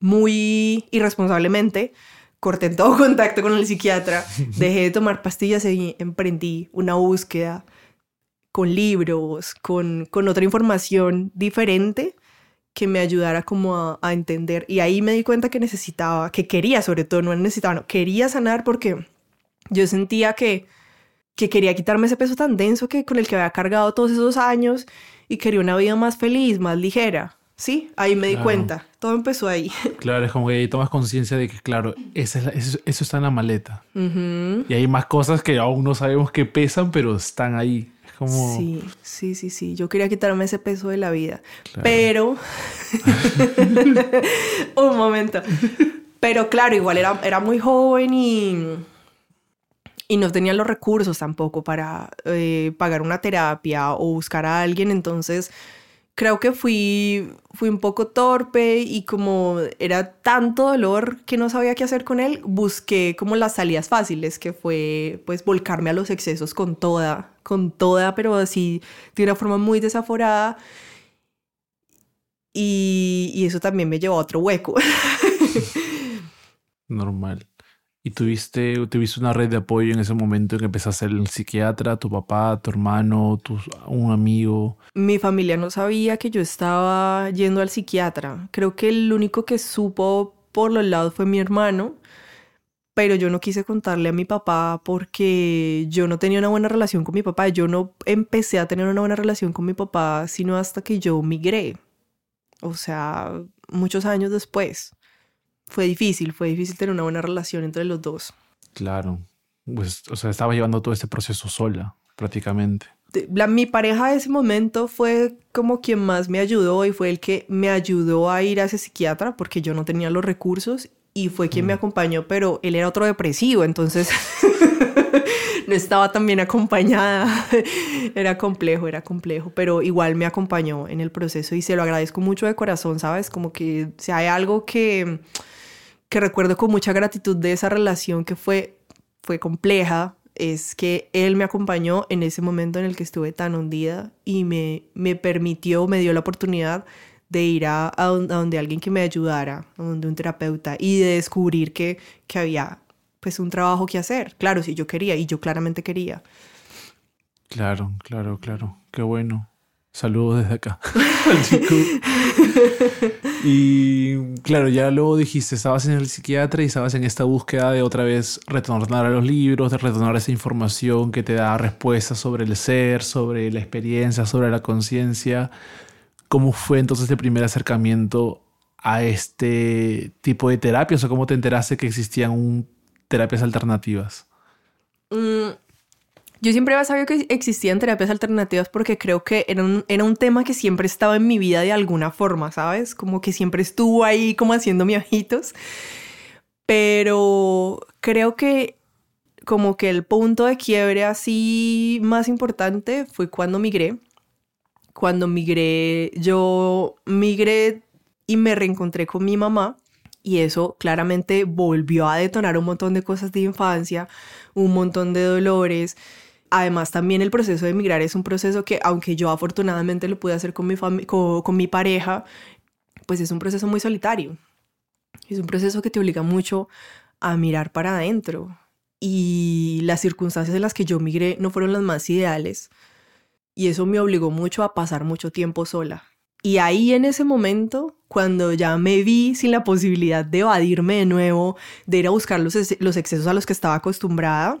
muy irresponsablemente corté todo contacto con el psiquiatra, dejé de tomar pastillas y emprendí una búsqueda con libros, con otra información diferente que me ayudara como a, entender. Y ahí me di cuenta que necesitaba, que quería sobre todo, no necesitaba, no, quería sanar porque yo sentía que, que quería quitarme ese peso tan denso que con el que había cargado todos esos años y quería una vida más feliz, más ligera. Sí, ahí me di cuenta. Todo empezó ahí. Claro, es como que ahí tomas conciencia de que, claro, eso, está en la maleta. Y hay más cosas que aún no sabemos que pesan, pero están ahí. Sí, sí, sí, sí. Yo quería quitarme ese peso de la vida. Pero... Un momento. Pero claro, igual era, era muy joven y... Y no tenía los recursos tampoco para eh, pagar una terapia o buscar a alguien. Entonces creo que fui, fui un poco torpe y como era tanto dolor que no sabía qué hacer con él, busqué como las salidas fáciles, que fue pues volcarme a los excesos con toda, con toda, pero así de una forma muy desaforada. Y, y eso también me llevó a otro hueco. Normal. ¿Y tuviste, tuviste una red de apoyo en ese momento en que empezaste a ser el psiquiatra, tu papá, tu hermano, tu, un amigo? Mi familia no sabía que yo estaba yendo al psiquiatra. Creo que el único que supo por los lados fue mi hermano, pero yo no quise contarle a mi papá porque yo no tenía una buena relación con mi papá. Yo no empecé a tener una buena relación con mi papá sino hasta que yo migré. O sea, muchos años después fue difícil, fue difícil tener una buena relación entre los dos. Claro. Pues, o sea, estaba llevando todo este proceso sola, prácticamente. La, mi pareja de ese momento fue como quien más me ayudó y fue el que me ayudó a ir a ese psiquiatra porque yo no tenía los recursos y fue quien me mm. acompañó, pero él era otro depresivo, entonces no estaba tan bien acompañada. era complejo, era complejo, pero igual me acompañó en el proceso y se lo agradezco mucho de corazón, ¿sabes? Como que si hay algo que, que recuerdo con mucha gratitud de esa relación que fue, fue compleja, es que él me acompañó en ese momento en el que estuve tan hundida y me, me permitió, me dio la oportunidad de ir a, a, donde, alguien que me ayudara, a donde un terapeuta y de descubrir que, que había pues un trabajo que hacer. Claro, si yo quería y yo claramente quería. Claro, claro, claro. Qué bueno. Saludos desde acá. y claro, ya luego dijiste, estabas en el psiquiatra y estabas en esta búsqueda de otra vez retornar a los libros, de retornar esa información que te da respuestas sobre el ser, sobre la experiencia, sobre la conciencia. ¿Cómo fue entonces el primer acercamiento a este tipo de terapias o cómo te enteraste que existían un terapias alternativas? Mm, yo siempre había sabido que existían terapias alternativas porque creo que era un, era un tema que siempre estaba en mi vida de alguna forma, ¿sabes? Como que siempre estuvo ahí como haciendo mi ojitos. Pero creo que como que el punto de quiebre así más importante fue cuando migré. Cuando migré, yo migré y me reencontré con mi mamá y eso claramente volvió a detonar un montón de cosas de infancia, un montón de dolores. Además, también el proceso de emigrar es un proceso que, aunque yo afortunadamente lo pude hacer con mi, con, mi pareja, pues es un proceso muy solitario. Es un proceso que te obliga mucho a mirar para adentro. Y las circunstancias en las que yo migré no fueron las más ideales. Y eso me obligó mucho a pasar mucho tiempo sola. Y ahí en ese momento, cuando ya me vi sin la posibilidad de evadirme de nuevo, de ir a buscar los, los excesos a los que estaba acostumbrada,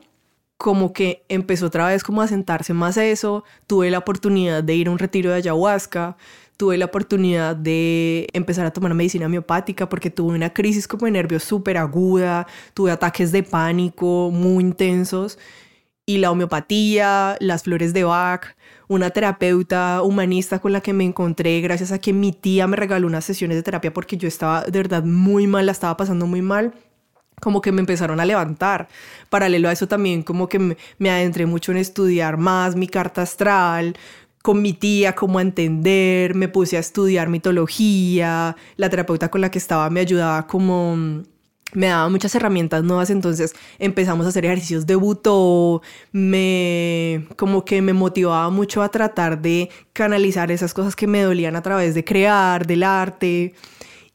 como que empezó otra vez como a sentarse más eso, tuve la oportunidad de ir a un retiro de ayahuasca, tuve la oportunidad de empezar a tomar medicina homeopática porque tuve una crisis como de nervios súper aguda, tuve ataques de pánico muy intensos. Y la homeopatía, las flores de Bach, una terapeuta humanista con la que me encontré gracias a que mi tía me regaló unas sesiones de terapia porque yo estaba de verdad muy mal, la estaba pasando muy mal como que me empezaron a levantar. Paralelo a eso también como que me, adentré mucho en estudiar más mi carta astral, con mi tía, cómo entender, me puse a estudiar mitología, la terapeuta con la que estaba me ayudaba como me daba muchas herramientas nuevas, entonces empezamos a hacer ejercicios de buto, me como que me motivaba mucho a tratar de canalizar esas cosas que me dolían a través de crear, del arte.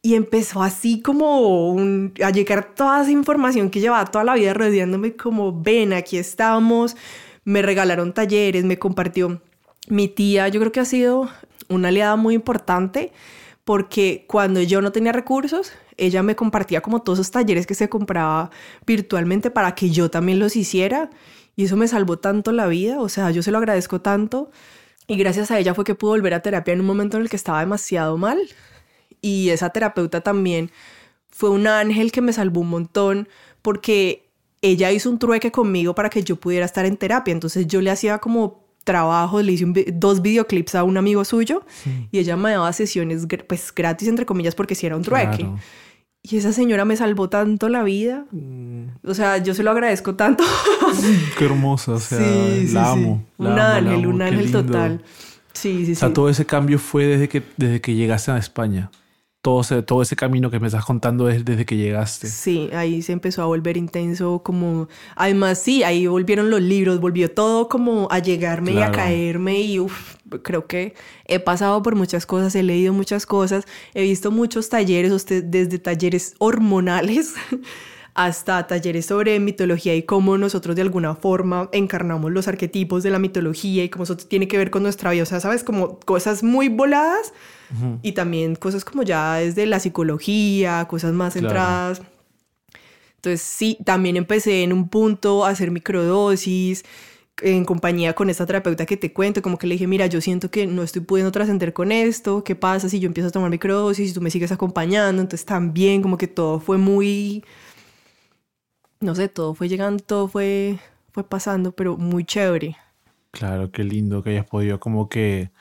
Y empezó así como a llegar toda esa información que llevaba toda la vida rodeándome como, ven, aquí estamos, me regalaron talleres, me compartió mi tía, yo creo que ha sido una aliada muy importante porque cuando yo no tenía recursos, ella me compartía como todos esos talleres que se compraba virtualmente para que yo también los hiciera. Y eso me salvó tanto la vida, o sea, yo se lo agradezco tanto. Y gracias a ella fue que pude volver a terapia en un momento en el que estaba demasiado mal y esa terapeuta también fue un ángel que me salvó un montón porque ella hizo un trueque conmigo para que yo pudiera estar en terapia. Entonces yo le hacía como trabajo, le hice dos videoclips a un amigo suyo y ella me daba sesiones pues gratis entre comillas porque si era un trueque. Y esa señora me salvó tanto la vida. Mm. O sea, yo se lo agradezco tanto. Qué hermosa, o sea, la amo. un ángel, un ángel total. Sí, sí, sí. O sea, todo ese cambio fue desde que, desde que llegaste a España todo ese, todo ese camino que me estás contando es desde que llegaste. Sí, ahí se empezó a volver intenso, como, además sí, ahí volvieron los libros, volvió todo como a llegarme y a caerme y uf, creo que he pasado por muchas cosas, he leído muchas cosas, he visto muchos talleres, usted, desde talleres hormonales hasta talleres sobre mitología y cómo nosotros de alguna forma encarnamos los arquetipos de la mitología y cómo eso tiene que ver con nuestra vida, o sea, sabes, como cosas muy voladas y también cosas como ya desde la psicología, cosas más centradas. Entonces sí, también empecé en un punto a hacer microdosis en compañía con esta terapeuta que te cuento, como que le dije, mira, yo siento que no estoy pudiendo trascender con esto, ¿qué pasa si yo empiezo a tomar microdosis y tú me sigues acompañando? Entonces también como que todo fue muy no sé, todo fue llegando, todo fue, fue pasando, pero muy chévere. Claro, qué lindo que hayas podido como que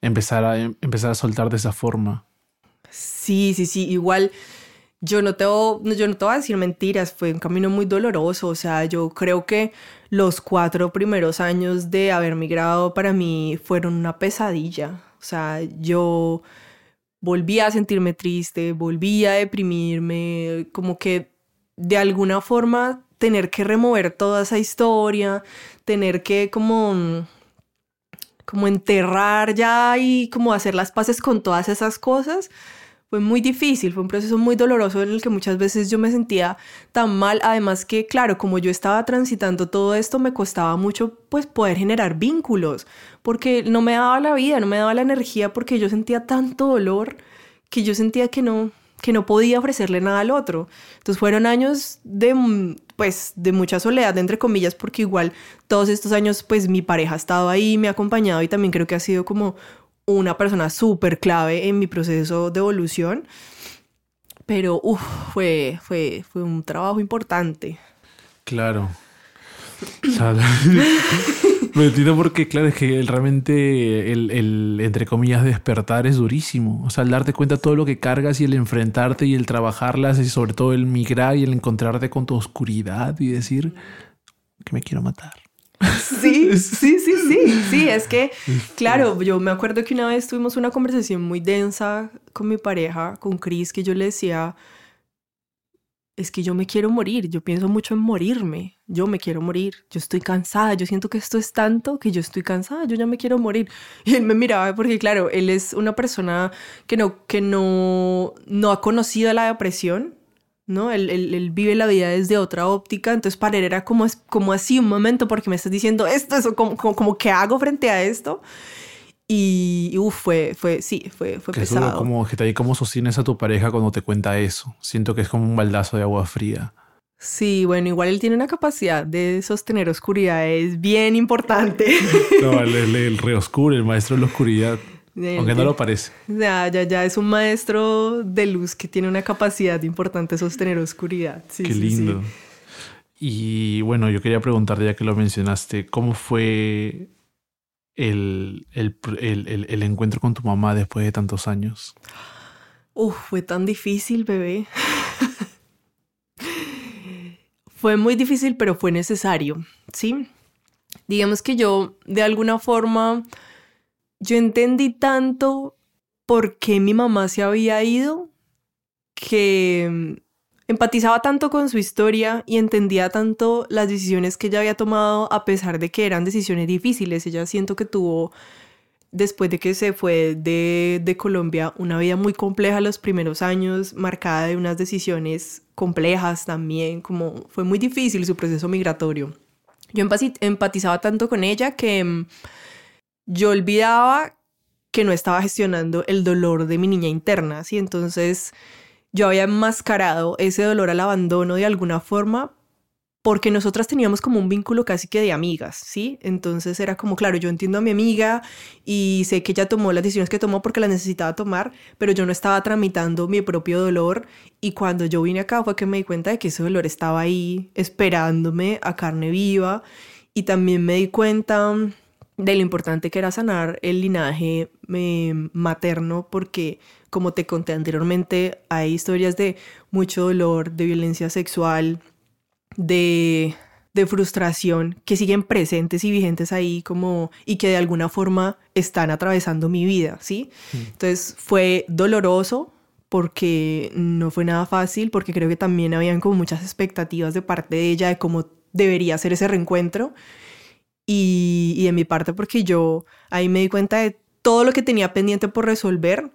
empezar a, empezar a soltar de esa forma. Sí, sí, sí, igual yo no, te, yo no te voy a decir mentiras, fue un camino muy doloroso, o sea, yo creo que los cuatro primeros años de haber migrado para mí fueron una pesadilla, o sea, yo volvía a sentirme triste, volvía a deprimirme, como que de alguna forma tener que remover toda esa historia, tener que como como enterrar ya y como hacer las paces con todas esas cosas, fue muy difícil, fue un proceso muy doloroso en el que muchas veces yo me sentía tan mal, además que claro, como yo estaba transitando todo esto, me costaba mucho pues poder generar vínculos, porque no me daba la vida, no me daba la energía, porque yo sentía tanto dolor que yo sentía que no, que no podía ofrecerle nada al otro. Entonces fueron años de, pues, de mucha soledad, entre comillas, porque igual todos estos años, pues mi pareja ha estado ahí, me ha acompañado y también creo que ha sido como una persona súper clave en mi proceso de evolución. Pero uf, fue, fue, fue un trabajo importante. Claro. Me entiendo porque, claro, es que realmente el, el, entre comillas, despertar es durísimo. O sea, el darte cuenta de todo lo que cargas y el enfrentarte y el trabajarlas y sobre todo el migrar y el encontrarte con tu oscuridad y decir que me quiero matar. Sí, sí, sí, sí, sí, es que, claro, yo me acuerdo que una vez tuvimos una conversación muy densa con mi pareja, con Chris, que yo le decía, es que yo me quiero morir, yo pienso mucho en morirme, yo me quiero morir, yo estoy cansada, yo siento que esto es tanto que yo estoy cansada, yo ya me quiero morir. Y él me miraba porque claro, él es una persona que no, que no, no ha conocido la depresión, ¿no? Él, él, vive la vida desde otra óptica, entonces para él era como, como así un momento porque me estás diciendo esto, eso, como, como, como que hago frente a esto. Y uf, fue, fue, sí, fue, fue pesado. como, ¿Cómo sostienes a tu pareja cuando te cuenta eso? Siento que es como un baldazo de agua fría. Sí, bueno, igual él tiene una capacidad de sostener oscuridad, es bien importante. No, el, el, el reoscuro, el maestro de la oscuridad. Aunque no lo parece. Ya, ya, ya es un maestro de luz que tiene una capacidad importante de sostener oscuridad. Sí, Qué lindo. Y bueno, yo quería preguntarte, ya que lo mencionaste, ¿cómo fue el, el, encuentro con tu mamá después de tantos años? Uf, fue tan difícil, bebé. fue muy difícil, pero fue necesario, ¿sí? Digamos que yo, de alguna forma, yo entendí tanto por qué mi mamá se había ido que Empatizaba tanto con su historia y entendía tanto las decisiones que ella había tomado a pesar de que eran decisiones difíciles. Ella siento que tuvo, después de que se fue de, de Colombia, una vida muy compleja los primeros años, marcada de unas decisiones complejas también, como fue muy difícil su proceso migratorio. Yo empatizaba tanto con ella que mm, yo olvidaba que no estaba gestionando el dolor de mi niña interna, ¿sí? Entonces yo había enmascarado ese dolor al abandono de alguna forma porque nosotras teníamos como un vínculo casi que de amigas, ¿sí? Entonces era como, claro, yo entiendo a mi amiga y sé que ella tomó las decisiones que tomó porque las necesitaba tomar, pero yo no estaba tramitando mi propio dolor y cuando yo vine acá fue que me di cuenta de que ese dolor estaba ahí esperándome a carne viva y también me di cuenta de lo importante que era sanar el linaje eh, materno porque como te conté anteriormente, hay historias de mucho dolor, de violencia sexual, de, frustración que siguen presentes y vigentes ahí como y que de alguna forma están atravesando mi vida, ¿sí? Mm. Entonces fue doloroso porque no fue nada fácil, porque creo que también habían como muchas expectativas de parte de ella de cómo debería ser ese reencuentro y, y de mi parte porque yo ahí me di cuenta de todo lo que tenía pendiente por resolver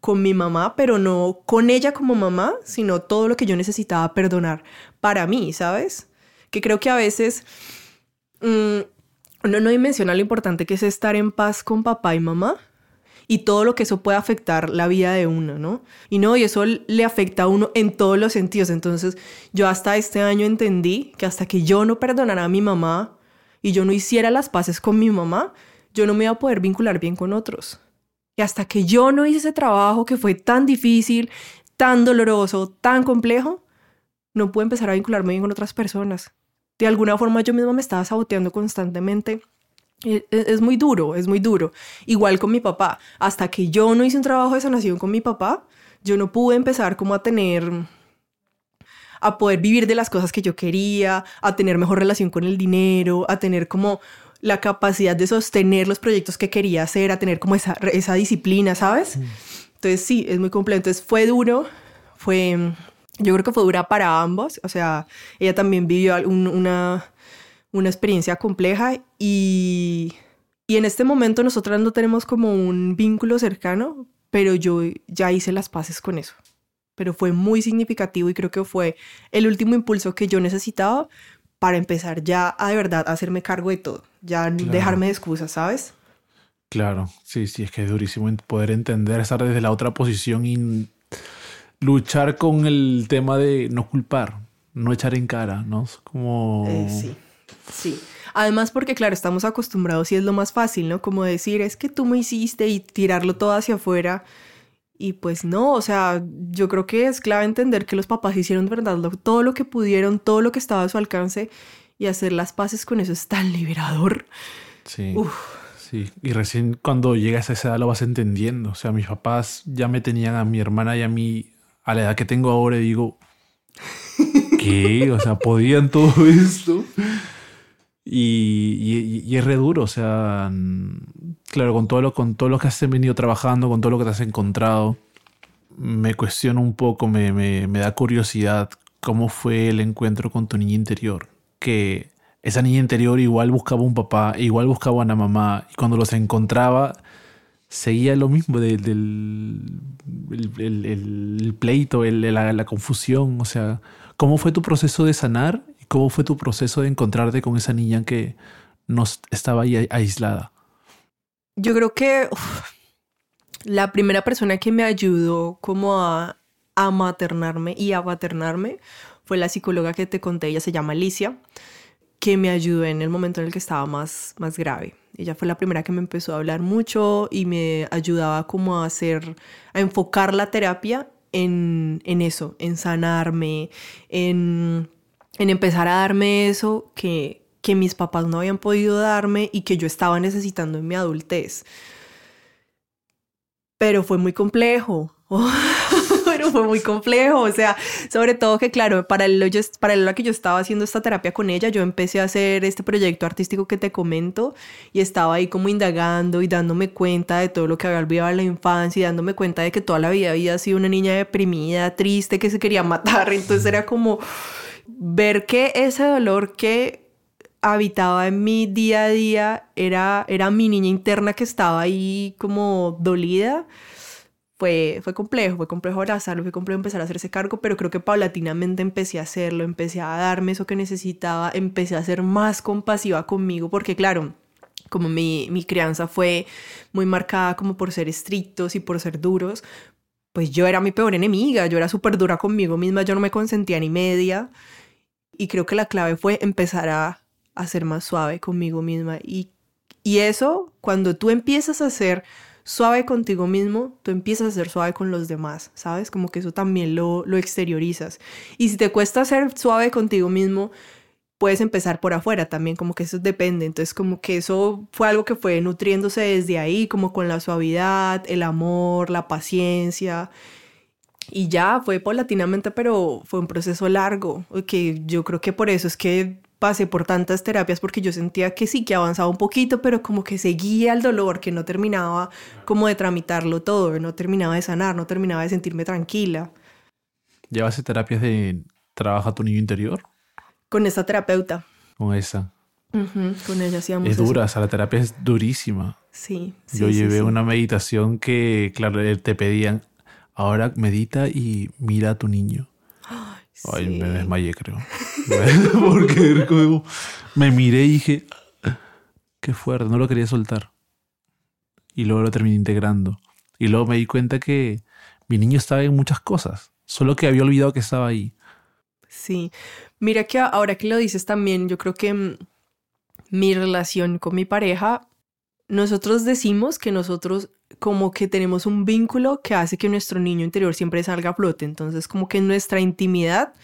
con mi mamá, pero no con ella como mamá, sino todo lo que yo necesitaba perdonar para mí, ¿sabes? Que creo que a veces mm, uno no dimensiona lo importante que es estar en paz con papá y mamá y todo lo que eso puede afectar la vida de uno, ¿no? Y no, y eso le afecta a uno en todos los sentidos. Entonces, yo hasta este año entendí que hasta que yo no perdonara a mi mamá y yo no hiciera las paces con mi mamá, yo no me iba a poder vincular bien con otros. Y hasta que yo no hice ese trabajo que fue tan difícil, tan doloroso, tan complejo, no pude empezar a vincularme bien con otras personas. De alguna forma yo misma me estaba saboteando constantemente. E, e, es muy duro, es muy duro. Igual con mi papá. Hasta que yo no hice un trabajo de sanación con mi papá, yo no pude empezar como a tener a poder vivir de las cosas que yo quería, a tener mejor relación con el dinero, a tener como la capacidad de sostener los proyectos que quería hacer, a tener como esa, esa disciplina, ¿sabes? Mm. Entonces sí, es muy complejo. Entonces fue duro, fue, yo creo que fue dura para ambos, o sea, ella también vivió una, una experiencia compleja y, y en este momento nosotras no tenemos como un vínculo cercano, pero yo ya hice las paces con eso pero fue muy significativo y creo que fue el último impulso que yo necesitaba para empezar ya a de verdad hacerme cargo de todo, ya dejarme de excusas, ¿sabes? Claro, sí, sí, es que es durísimo poder entender, estar desde la otra posición y luchar con el tema de no culpar, no echar en cara, ¿no? Como... Eh, sí, sí. Además porque, claro, estamos acostumbrados y es lo más fácil, ¿no? Como decir, es que tú me hiciste y tirarlo todo hacia afuera y pues no, o sea, yo creo que es clave entender que los papás hicieron de verdad todo lo que pudieron, todo lo que estaba a su alcance y hacer las paces con eso es tan liberador. Sí. Sí, y recién cuando llegas a esa edad lo vas entendiendo. O sea, mis papás ya me tenían a mi hermana y a mí a la edad que tengo ahora y digo, ¿qué? O sea, podían todo esto. Y, y, es re duro, o sea, claro, con todo, lo, con todo lo que has venido trabajando, con todo lo que te has encontrado, me cuestiono un poco, me, me, me da curiosidad cómo fue el encuentro con tu niña interior. Que esa niña interior igual buscaba un papá, igual buscaba una mamá, y cuando los encontraba, seguía lo mismo del, el, el, pleito, la, confusión. O sea, ¿cómo fue tu proceso de sanar ¿Cómo fue tu proceso de encontrarte con esa niña que no estaba ahí aislada? Yo creo que la primera persona que me ayudó como a, a maternarme y a paternarme fue la psicóloga que te conté, ella se llama Alicia, que me ayudó en el momento en el que estaba más, más grave. Ella fue la primera que me empezó a hablar mucho y me ayudaba como a hacer, a enfocar la terapia en, en eso, en sanarme, en en empezar a darme eso que, que mis papás no habían podido darme y que yo estaba necesitando en mi adultez. Pero fue muy complejo. fue muy complejo. O sea, sobre todo que, claro, para el a que yo estaba haciendo esta terapia con ella, yo empecé a hacer este proyecto artístico que te comento y estaba ahí como indagando y dándome cuenta de todo lo que había olvidado en la infancia y dándome cuenta de que toda la vida había sido una niña deprimida, triste, que se quería matar. Entonces era como ver que ese dolor que habitaba en mi día a día era, era mi niña interna que estaba ahí como dolida, fue, fue complejo, fue complejo abrazarlo, fue complejo empezar a hacerse cargo, pero creo que paulatinamente empecé a hacerlo, empecé a darme eso que necesitaba, empecé a ser más compasiva conmigo, porque claro, como mi, mi crianza fue muy marcada como por ser estrictos y por ser duros, pues yo era mi peor enemiga, yo era súper dura conmigo misma, yo no me consentía ni media. Y creo que la clave fue empezar a, a ser más suave conmigo misma. Y, y eso, cuando tú empiezas a ser suave contigo mismo, tú empiezas a ser suave con los demás, ¿sabes? Como que eso también lo, exteriorizas. Y si te cuesta ser suave contigo mismo, puedes empezar por afuera también, como que eso depende. Entonces, como que eso fue algo que fue nutriéndose desde ahí, como con la suavidad, el amor, la paciencia. Y ya fue paulatinamente, pero fue un proceso largo, que yo creo que por eso es que pasé por tantas terapias, porque yo sentía que sí, que avanzaba un poquito, pero como que seguía el dolor, que no terminaba como de tramitarlo todo, no terminaba de sanar, no terminaba de sentirme tranquila. ¿Llevas terapias de trabaja tu niño interior? Con esta terapeuta. Con esa. con ella hacíamos Es dura, o sea, la terapia es durísima. Sí. sí Yo llevé una meditación que, claro, te pedían, ahora medita y mira a tu niño. Ay, me desmayé, creo. Porque me miré y dije, qué fuerte, no lo quería soltar. Y luego lo terminé integrando. Y luego me di cuenta que mi niño estaba en muchas cosas, solo que había olvidado que estaba ahí. Sí, mira que ahora que lo dices también, yo creo que mm, mi relación con mi pareja, nosotros decimos que nosotros como que tenemos un vínculo que hace que nuestro niño interior siempre salga a flote, entonces como que nuestra intimidad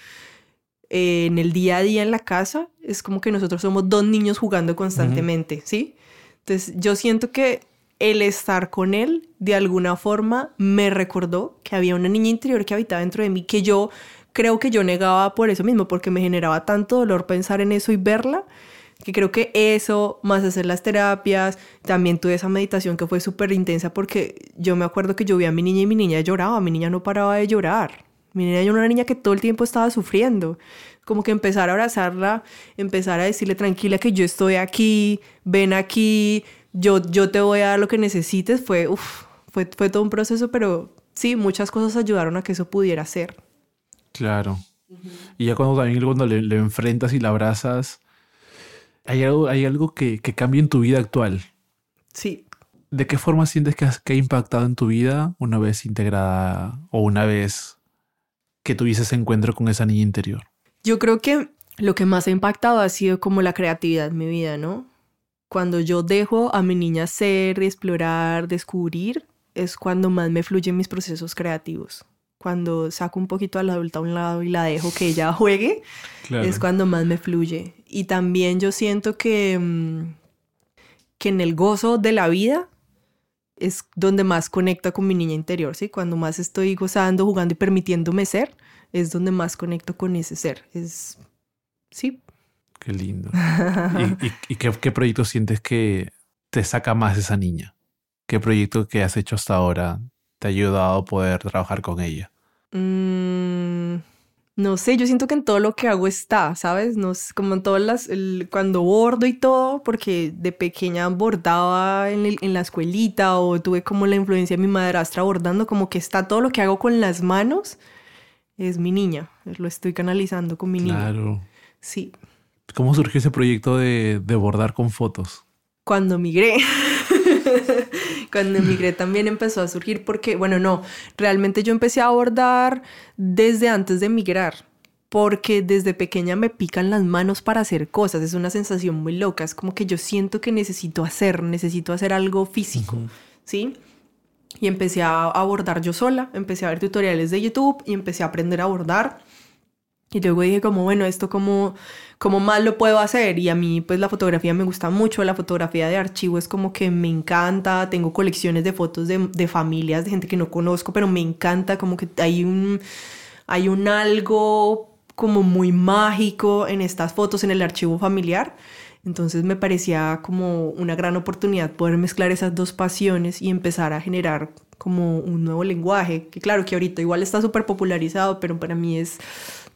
eh, en el día a día en la casa, es como que nosotros somos dos niños jugando constantemente, ¿sí? Entonces yo siento que el estar con él de alguna forma me recordó que había una niña interior que habitaba dentro de mí que yo creo que yo negaba por eso mismo, porque me generaba tanto dolor pensar en eso y verla, que creo que eso, más hacer las terapias, también tuve esa meditación que fue súper intensa porque yo me acuerdo que yo vi a mi niña y mi niña lloraba, mi niña no paraba de llorar. Mi niña era una niña que todo el tiempo estaba sufriendo. Como que empezar a abrazarla, empezar a decirle tranquila que yo estoy aquí, ven aquí, yo, yo te voy a dar lo que necesites, fue, fue, fue todo un proceso, pero sí, muchas cosas ayudaron a que eso pudiera ser. Claro. Y ya cuando también cuando le, le, enfrentas y la abrazas, hay algo, hay algo que, que, cambia en tu vida actual. Sí. ¿De qué forma sientes que, que ha impactado en tu vida una vez integrada o una vez que tuviste ese encuentro con esa niña interior? Yo creo que lo que más ha impactado ha sido como la creatividad en mi vida, ¿no? Cuando yo dejo a mi niña ser, explorar, descubrir, es cuando más me fluyen mis procesos creativos cuando saco un poquito a la adulta a un lado y la dejo que ella juegue, es cuando más me fluye. Y también yo siento que, mm, que en el gozo de la vida es donde más conecta con mi niña interior, ¿sí? Cuando más estoy gozando, jugando y permitiéndome ser, es donde más conecto con ese ser. Es, sí. Qué lindo. ¿Y, qué, qué proyecto sientes que te saca más esa niña? ¿Qué proyecto que has hecho hasta ahora te ha ayudado a poder trabajar con ella? Mm, no sé, yo siento que en todo lo que hago está, ¿sabes? No como en todas las, cuando bordo y todo, porque de pequeña bordaba en, en, la escuelita o tuve como la influencia de mi madrastra bordando, como que está todo lo que hago con las manos, es mi niña, lo estoy canalizando con mi niña. Claro. Sí. ¿Cómo surgió ese proyecto de, de bordar con fotos? Cuando migré. Cuando emigré también empezó a surgir porque, bueno, no, realmente yo empecé a abordar desde antes de emigrar porque desde pequeña me pican las manos para hacer cosas, es una sensación muy loca, es como que yo siento que necesito hacer, necesito hacer algo físico, ¿sí? Y empecé a abordar yo sola, empecé a ver tutoriales de YouTube y empecé a aprender a abordar y luego dije como, bueno, esto como, como más lo puedo hacer. Y a mí pues la fotografía me gusta mucho, la fotografía de archivo es como que me encanta, tengo colecciones de fotos de, de familias, de gente que no conozco, pero me encanta como que hay un, hay un algo como muy mágico en estas fotos, en el archivo familiar. Entonces me parecía como una gran oportunidad poder mezclar esas dos pasiones y empezar a generar como un nuevo lenguaje, que claro que ahorita igual está súper popularizado, pero para mí es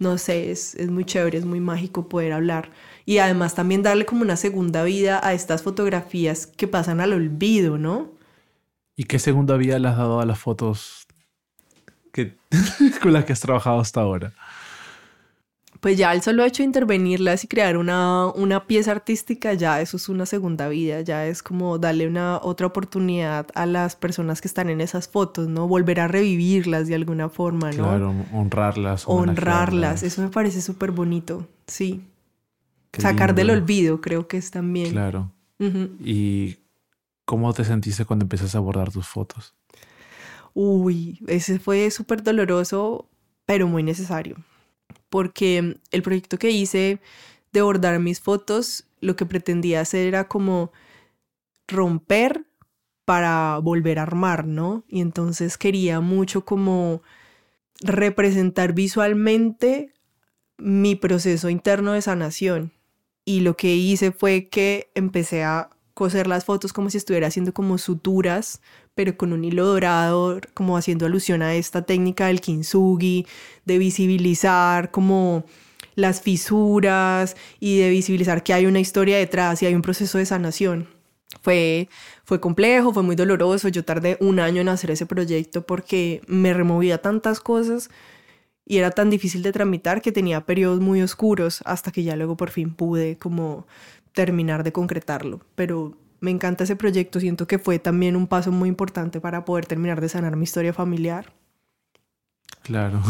no sé, es, muy chévere, es muy mágico poder hablar. Y además también darle como una segunda vida a estas fotografías que pasan al olvido, ¿no? ¿Y qué segunda vida le has dado a las fotos con las que has trabajado hasta ahora? Pues ya el solo hecho de intervenirlas y crear una, una pieza artística, ya eso es una segunda vida, ya es como darle una otra oportunidad a las personas que están en esas fotos, ¿no? Volver a revivirlas de alguna forma, ¿no? Claro, honrarlas. Honrarlas, eso me parece súper bonito, sí. Sacar del olvido, creo que es también. Claro. ¿Y cómo te sentiste cuando empezaste a abordar tus fotos? Uy, ese fue súper doloroso, pero muy necesario porque el proyecto que hice de bordar mis fotos, lo que pretendía hacer era como romper para volver a armar, ¿no? Y entonces quería mucho como representar visualmente mi proceso interno de sanación. Y lo que hice fue que empecé a coser las fotos como si estuviera haciendo como suturas, pero con un hilo dorado, como haciendo alusión a esta técnica del kintsugi, de visibilizar como las fisuras y de visibilizar que hay una historia detrás y hay un proceso de sanación. Fue, fue complejo, fue muy doloroso. Yo tardé un año en hacer ese proyecto porque me removía tantas cosas y era tan difícil de tramitar que tenía periodos muy oscuros hasta que ya luego por fin pude como terminar de concretarlo. Pero me encanta ese proyecto, siento que fue también un paso muy importante para poder terminar de sanar mi historia familiar. Claro.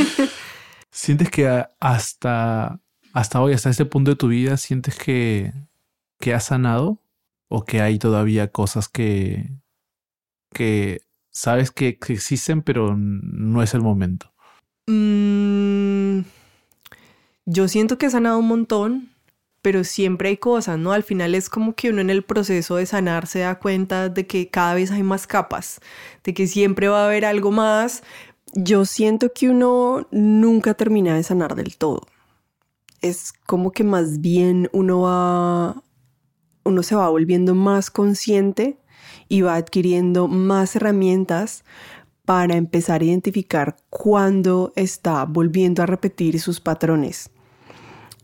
¿Sientes que hasta, hasta hoy, hasta este punto de tu vida, sientes que, que has sanado? ¿O que hay todavía cosas que, que sabes que, existen, pero no es el momento? Mm, yo siento que he sanado un montón, pero siempre hay cosas, ¿no? Al final es como que uno en el proceso de sanar se da cuenta de que cada vez hay más capas, de que siempre va a haber algo más. Yo siento que uno nunca termina de sanar del todo. Es como que más bien uno va, uno se va volviendo más consciente y va adquiriendo más herramientas para empezar a identificar cuándo está volviendo a repetir sus patrones.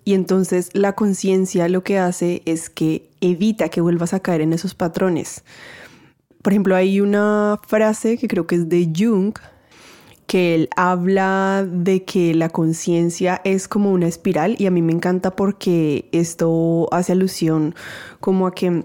Y entonces la conciencia lo que hace es que evita que vuelvas a caer en esos patrones. Por ejemplo, hay una frase que creo que es de Jung, que él habla de que la conciencia es como una espiral y a mí me encanta porque esto hace alusión como a que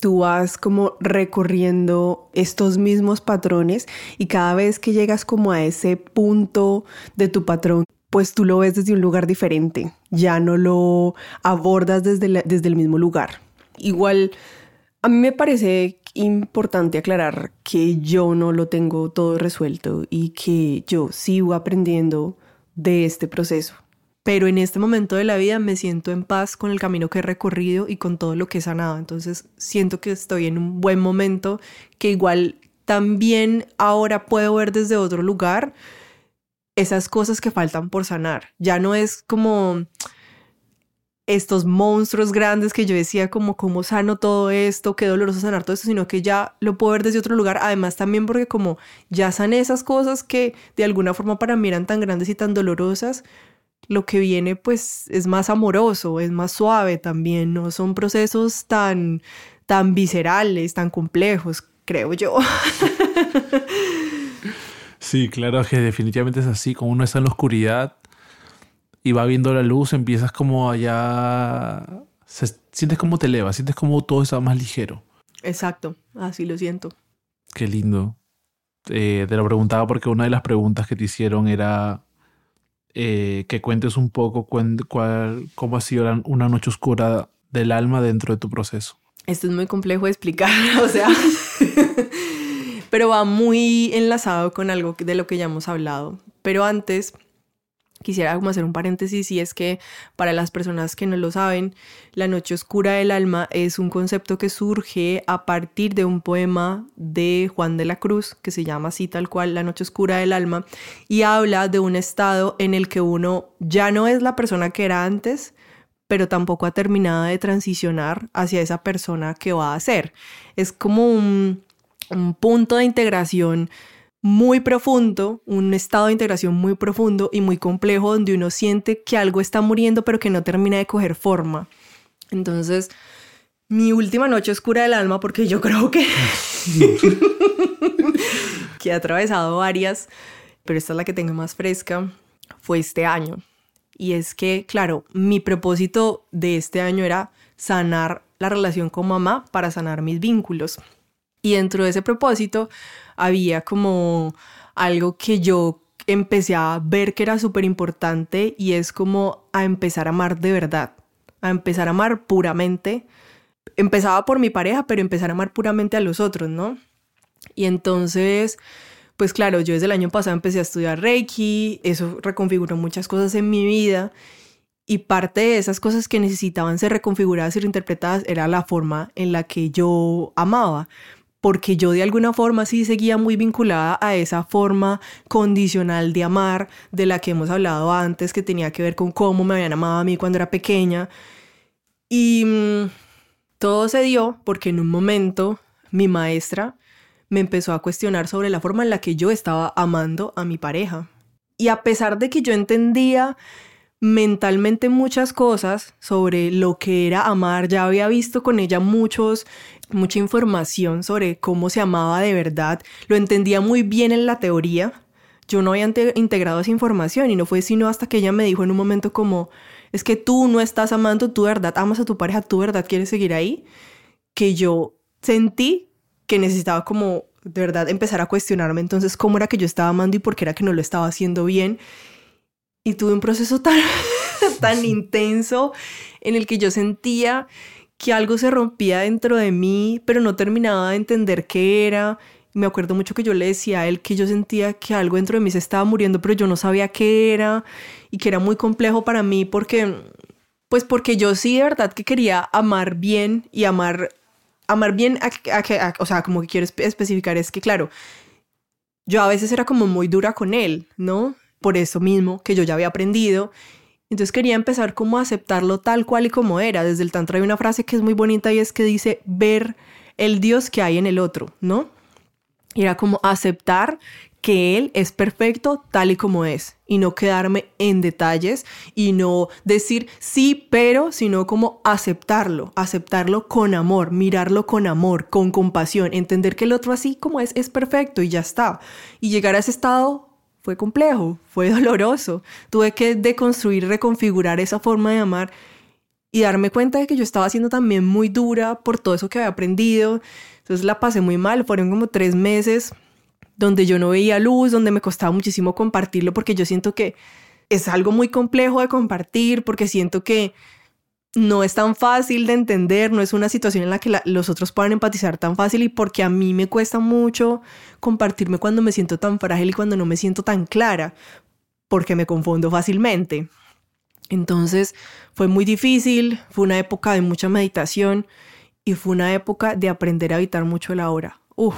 tú vas como recorriendo estos mismos patrones y cada vez que llegas como a ese punto de tu patrón, pues tú lo ves desde un lugar diferente, ya no lo abordas desde, desde el mismo lugar. Igual, a mí me parece importante aclarar que yo no lo tengo todo resuelto y que yo sigo aprendiendo de este proceso pero en este momento de la vida me siento en paz con el camino que he recorrido y con todo lo que he sanado. Entonces siento que estoy en un buen momento, que igual también ahora puedo ver desde otro lugar esas cosas que faltan por sanar. Ya no es como estos monstruos grandes que yo decía como cómo sano todo esto, qué doloroso sanar todo esto, sino que ya lo puedo ver desde otro lugar. Además también porque como ya sané esas cosas que de alguna forma para mí eran tan grandes y tan dolorosas, lo que viene pues es más amoroso, es más suave también, no son procesos tan, tan viscerales, tan complejos, creo yo. Sí, claro que definitivamente es así, como uno está en la oscuridad y va viendo la luz, empiezas como allá, sientes como te eleva, sientes como todo está más ligero. Exacto, así lo siento. Qué lindo. Eh, te lo preguntaba porque una de las preguntas que te hicieron era eh, que cuentes un poco cuál, cómo ha sido una noche oscura del alma dentro de tu proceso. Esto es muy complejo de explicar, o sea, pero va muy enlazado con algo de lo que ya hemos hablado. Pero antes, quisiera como hacer un paréntesis y es que para las personas que no lo saben, la noche oscura del alma es un concepto que surge a partir de un poema de Juan de la Cruz que se llama así tal cual La noche oscura del alma y habla de un estado en el que uno ya no es la persona que era antes, pero tampoco ha terminado de transicionar hacia esa persona que va a ser. Es como un, un punto de integración muy profundo, un estado de integración muy profundo y muy complejo donde uno siente que algo está muriendo pero que no termina de coger forma. Entonces, mi última noche oscura del alma, porque yo creo que, que he atravesado varias, pero esta es la que tengo más fresca, fue este año. Y es que, claro, mi propósito de este año era sanar la relación con mamá para sanar mis vínculos. Y dentro de ese propósito había como algo que yo empecé a ver que era súper importante y es como a empezar a amar de verdad, a empezar a amar puramente. Empezaba por mi pareja, pero empezar a amar puramente a los otros, ¿no? Y entonces, pues claro, yo desde el año pasado empecé a estudiar Reiki, eso reconfiguró muchas cosas en mi vida y parte de esas cosas que necesitaban ser reconfiguradas y reinterpretadas era la forma en la que yo amaba porque yo de alguna forma sí seguía muy vinculada a esa forma condicional de amar de la que hemos hablado antes, que tenía que ver con cómo me habían amado a mí cuando era pequeña. Y mm, todo se dio porque en un momento mi maestra me empezó a cuestionar sobre la forma en la que yo estaba amando a mi pareja. Y a pesar de que yo entendía mentalmente muchas cosas sobre lo que era amar, ya había visto con ella muchos mucha información sobre cómo se amaba de verdad, lo entendía muy bien en la teoría. Yo no había integrado esa información y no fue sino hasta que ella me dijo en un momento como, es que tú no estás amando, de verdad amas a tu pareja, de verdad quieres seguir ahí, que yo sentí que necesitaba como de verdad empezar a cuestionarme entonces cómo era que yo estaba amando y por qué era que no lo estaba haciendo bien. Y tuve un proceso tan, tan intenso en el que yo sentía que algo se rompía dentro de mí, pero no terminaba de entender qué era Me acuerdo mucho que yo le decía a él que yo sentía que algo dentro de mí se estaba muriendo, pero yo no sabía qué era y que era muy complejo para mí porque, pues porque yo sí de verdad que quería amar bien y amar, amar bien, a, o sea, como que quiero especificar es que, claro, yo a veces era como muy dura con él, ¿no? Por eso mismo que yo ya había aprendido. Entonces quería empezar como a aceptarlo tal cual y como era. Desde el Tantra hay una frase que es muy bonita y es que dice ver el Dios que hay en el otro, ¿no? Y era como aceptar que Él es perfecto tal y como es y no quedarme en detalles y no decir sí, pero, sino como aceptarlo, aceptarlo con amor, mirarlo con amor, con compasión, entender que el otro así como es es perfecto y ya está. Y llegar a ese estado fue complejo, fue doloroso. Tuve que deconstruir, reconfigurar esa forma de amar y darme cuenta de que yo estaba siendo también muy dura por todo eso que había aprendido. Entonces la pasé muy mal, fueron como tres meses donde yo no veía luz, donde me costaba muchísimo compartirlo porque yo siento que es algo muy complejo de compartir, porque siento que no es tan fácil de entender, no es una situación en la que los otros puedan empatizar tan fácil y porque a mí me cuesta mucho compartirme cuando me siento tan frágil y cuando no me siento tan clara, porque me confundo fácilmente. Entonces fue muy difícil, fue una época de mucha meditación y fue una época de aprender a evitar mucho la hora. Uf,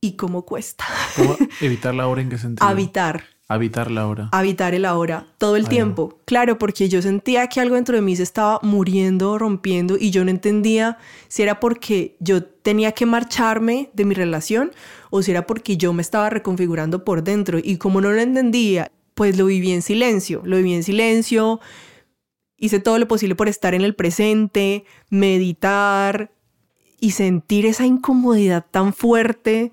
y cómo cuesta. ¿Cómo evitar la hora en qué sentido? Habitar. Habitar la hora. Habitar el ahora, todo el tiempo. Claro, porque yo sentía que algo dentro de mí se estaba muriendo, rompiendo, y yo no entendía si era porque yo tenía que marcharme de mi relación o si era porque yo me estaba reconfigurando por dentro. Y como no lo entendía, pues lo viví en silencio. Lo viví en silencio, hice todo lo posible por estar en el presente, meditar y sentir esa incomodidad tan fuerte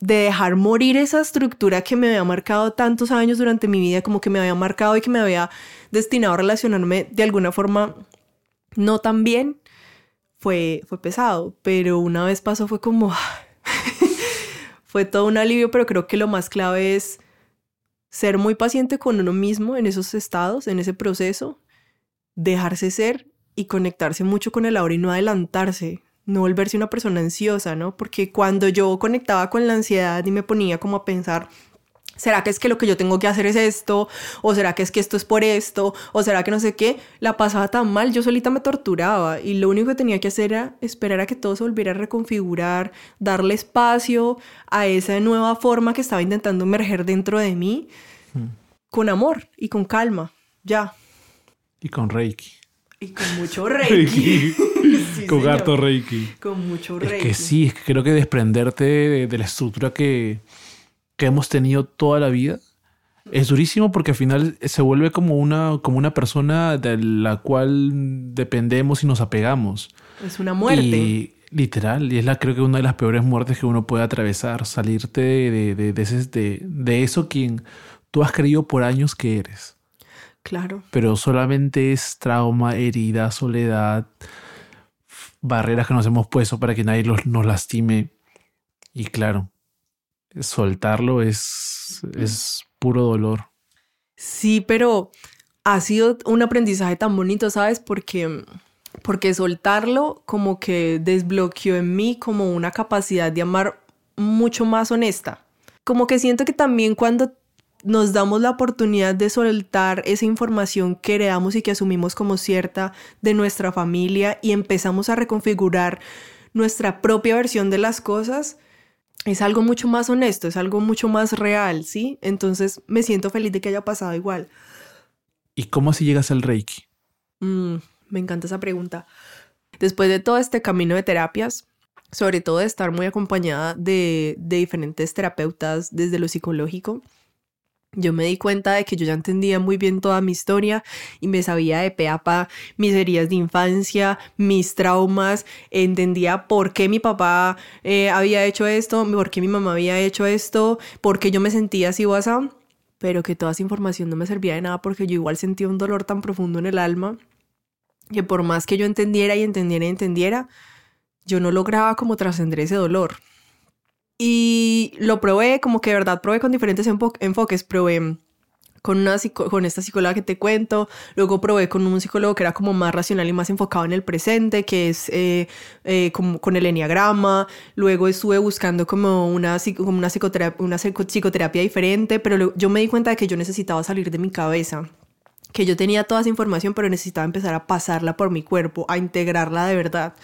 de dejar morir esa estructura que me había marcado tantos años durante mi vida, como que me había marcado y que me había destinado a relacionarme de alguna forma no tan bien, fue, fue pesado. Pero una vez pasó fue como... fue todo un alivio, pero creo que lo más clave es ser muy paciente con uno mismo en esos estados, en ese proceso, dejarse ser y conectarse mucho con el ahora y no adelantarse, no volverse una persona ansiosa, ¿no? Porque cuando yo conectaba con la ansiedad y me ponía como a pensar, ¿será que es que lo que yo tengo que hacer es esto? ¿O será que es que esto es por esto? ¿O será que no sé qué? La pasaba tan mal, yo solita me torturaba y lo único que tenía que hacer era esperar a que todo se volviera a reconfigurar, darle espacio a esa nueva forma que estaba intentando emerger dentro de mí, hmm. con amor y con calma, ya. Y con Reiki. Y con mucho Reiki. con harto Reiki. Con mucho Reiki. Es que sí, es que creo que desprenderte de, la estructura que, que, hemos tenido toda la vida es durísimo porque al final se vuelve como una, como una persona de la cual dependemos y nos apegamos. Es una muerte. Y, literal, y es la, creo que una de las peores muertes que uno puede atravesar, salirte de, de, de, de eso quien tú has creído por años que eres. Claro. Pero solamente es trauma, herida, soledad, barreras que nos hemos puesto para que nadie nos lastime. Y claro, soltarlo es, es puro dolor. Sí, pero ha sido un aprendizaje tan bonito, ¿sabes? Porque, porque soltarlo como que desbloqueó en mí como una capacidad de amar mucho más honesta. Como que siento que también cuando nos damos la oportunidad de soltar esa información que heredamos y que asumimos como cierta de nuestra familia y empezamos a reconfigurar nuestra propia versión de las cosas, es algo mucho más honesto, es algo mucho más real, ¿sí? Entonces me siento feliz de que haya pasado igual. ¿Y cómo así llegas al Reiki? Mm, me encanta esa pregunta. Después de todo este camino de terapias, sobre todo de estar muy acompañada de, de diferentes terapeutas desde lo psicológico, yo me di cuenta de que yo ya entendía muy bien toda mi historia y me sabía de pe a pa mis heridas de infancia, mis traumas, entendía por qué mi papá eh, había hecho esto, por qué mi mamá había hecho esto, por qué yo me sentía así o así, pero que toda esa información no me servía de nada porque yo igual sentía un dolor tan profundo en el alma que por más que yo entendiera y entendiera y entendiera, yo no lograba como trascender ese dolor. Y lo probé, como que de verdad probé con diferentes enfoques. Probé con, una con esta psicóloga que te cuento, luego probé con un psicólogo que era como más racional y más enfocado en el presente, que es eh, eh, con el enneagrama, luego estuve buscando como una, como una, psicoterapia, una psicoterapia diferente, pero yo me di cuenta de que yo necesitaba salir de mi cabeza que yo tenía toda esa información, pero necesitaba empezar a pasarla por mi cuerpo, a integrarla de verdad.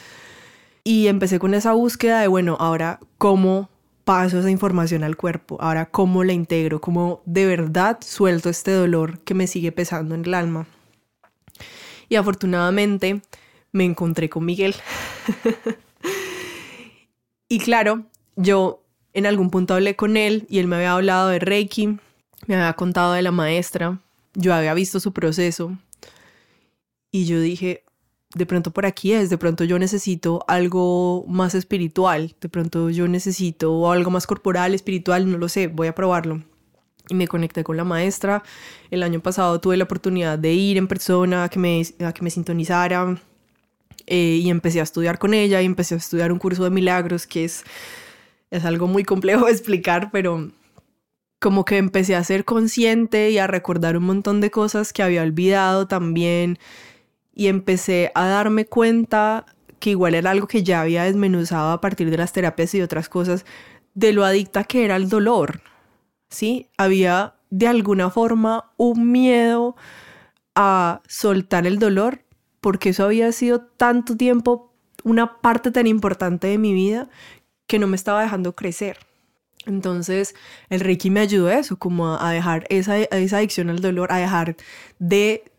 Y empecé con esa búsqueda de, bueno, ahora, ¿cómo paso esa información al cuerpo? Ahora, ¿cómo la integro? ¿Cómo de verdad suelto este dolor que me sigue pesando en el alma? Y afortunadamente me encontré con Miguel. y claro, yo en algún punto hablé con él y él me había hablado de Reiki, me había contado de la maestra, yo había visto su proceso y yo dije, de pronto por aquí es, de pronto yo necesito algo más espiritual, de pronto yo necesito algo más corporal, espiritual, no lo sé, voy a probarlo. Y me conecté con la maestra. El año pasado tuve la oportunidad de ir en persona a que me, a que me sintonizara eh, y empecé a estudiar con ella y empecé a estudiar un curso de milagros que es, es algo muy complejo de explicar, pero como que empecé a ser consciente y a recordar un montón de cosas que había olvidado también y empecé a darme cuenta que igual era algo que ya había desmenuzado a partir de las terapias y otras cosas, de lo adicta que era el dolor. ¿Sí? Había de alguna forma un miedo a soltar el dolor, porque eso había sido tanto tiempo una parte tan importante de mi vida que no me estaba dejando crecer. Entonces, el Reiki me ayudó a eso, como a dejar esa, esa adicción al dolor, a dejar de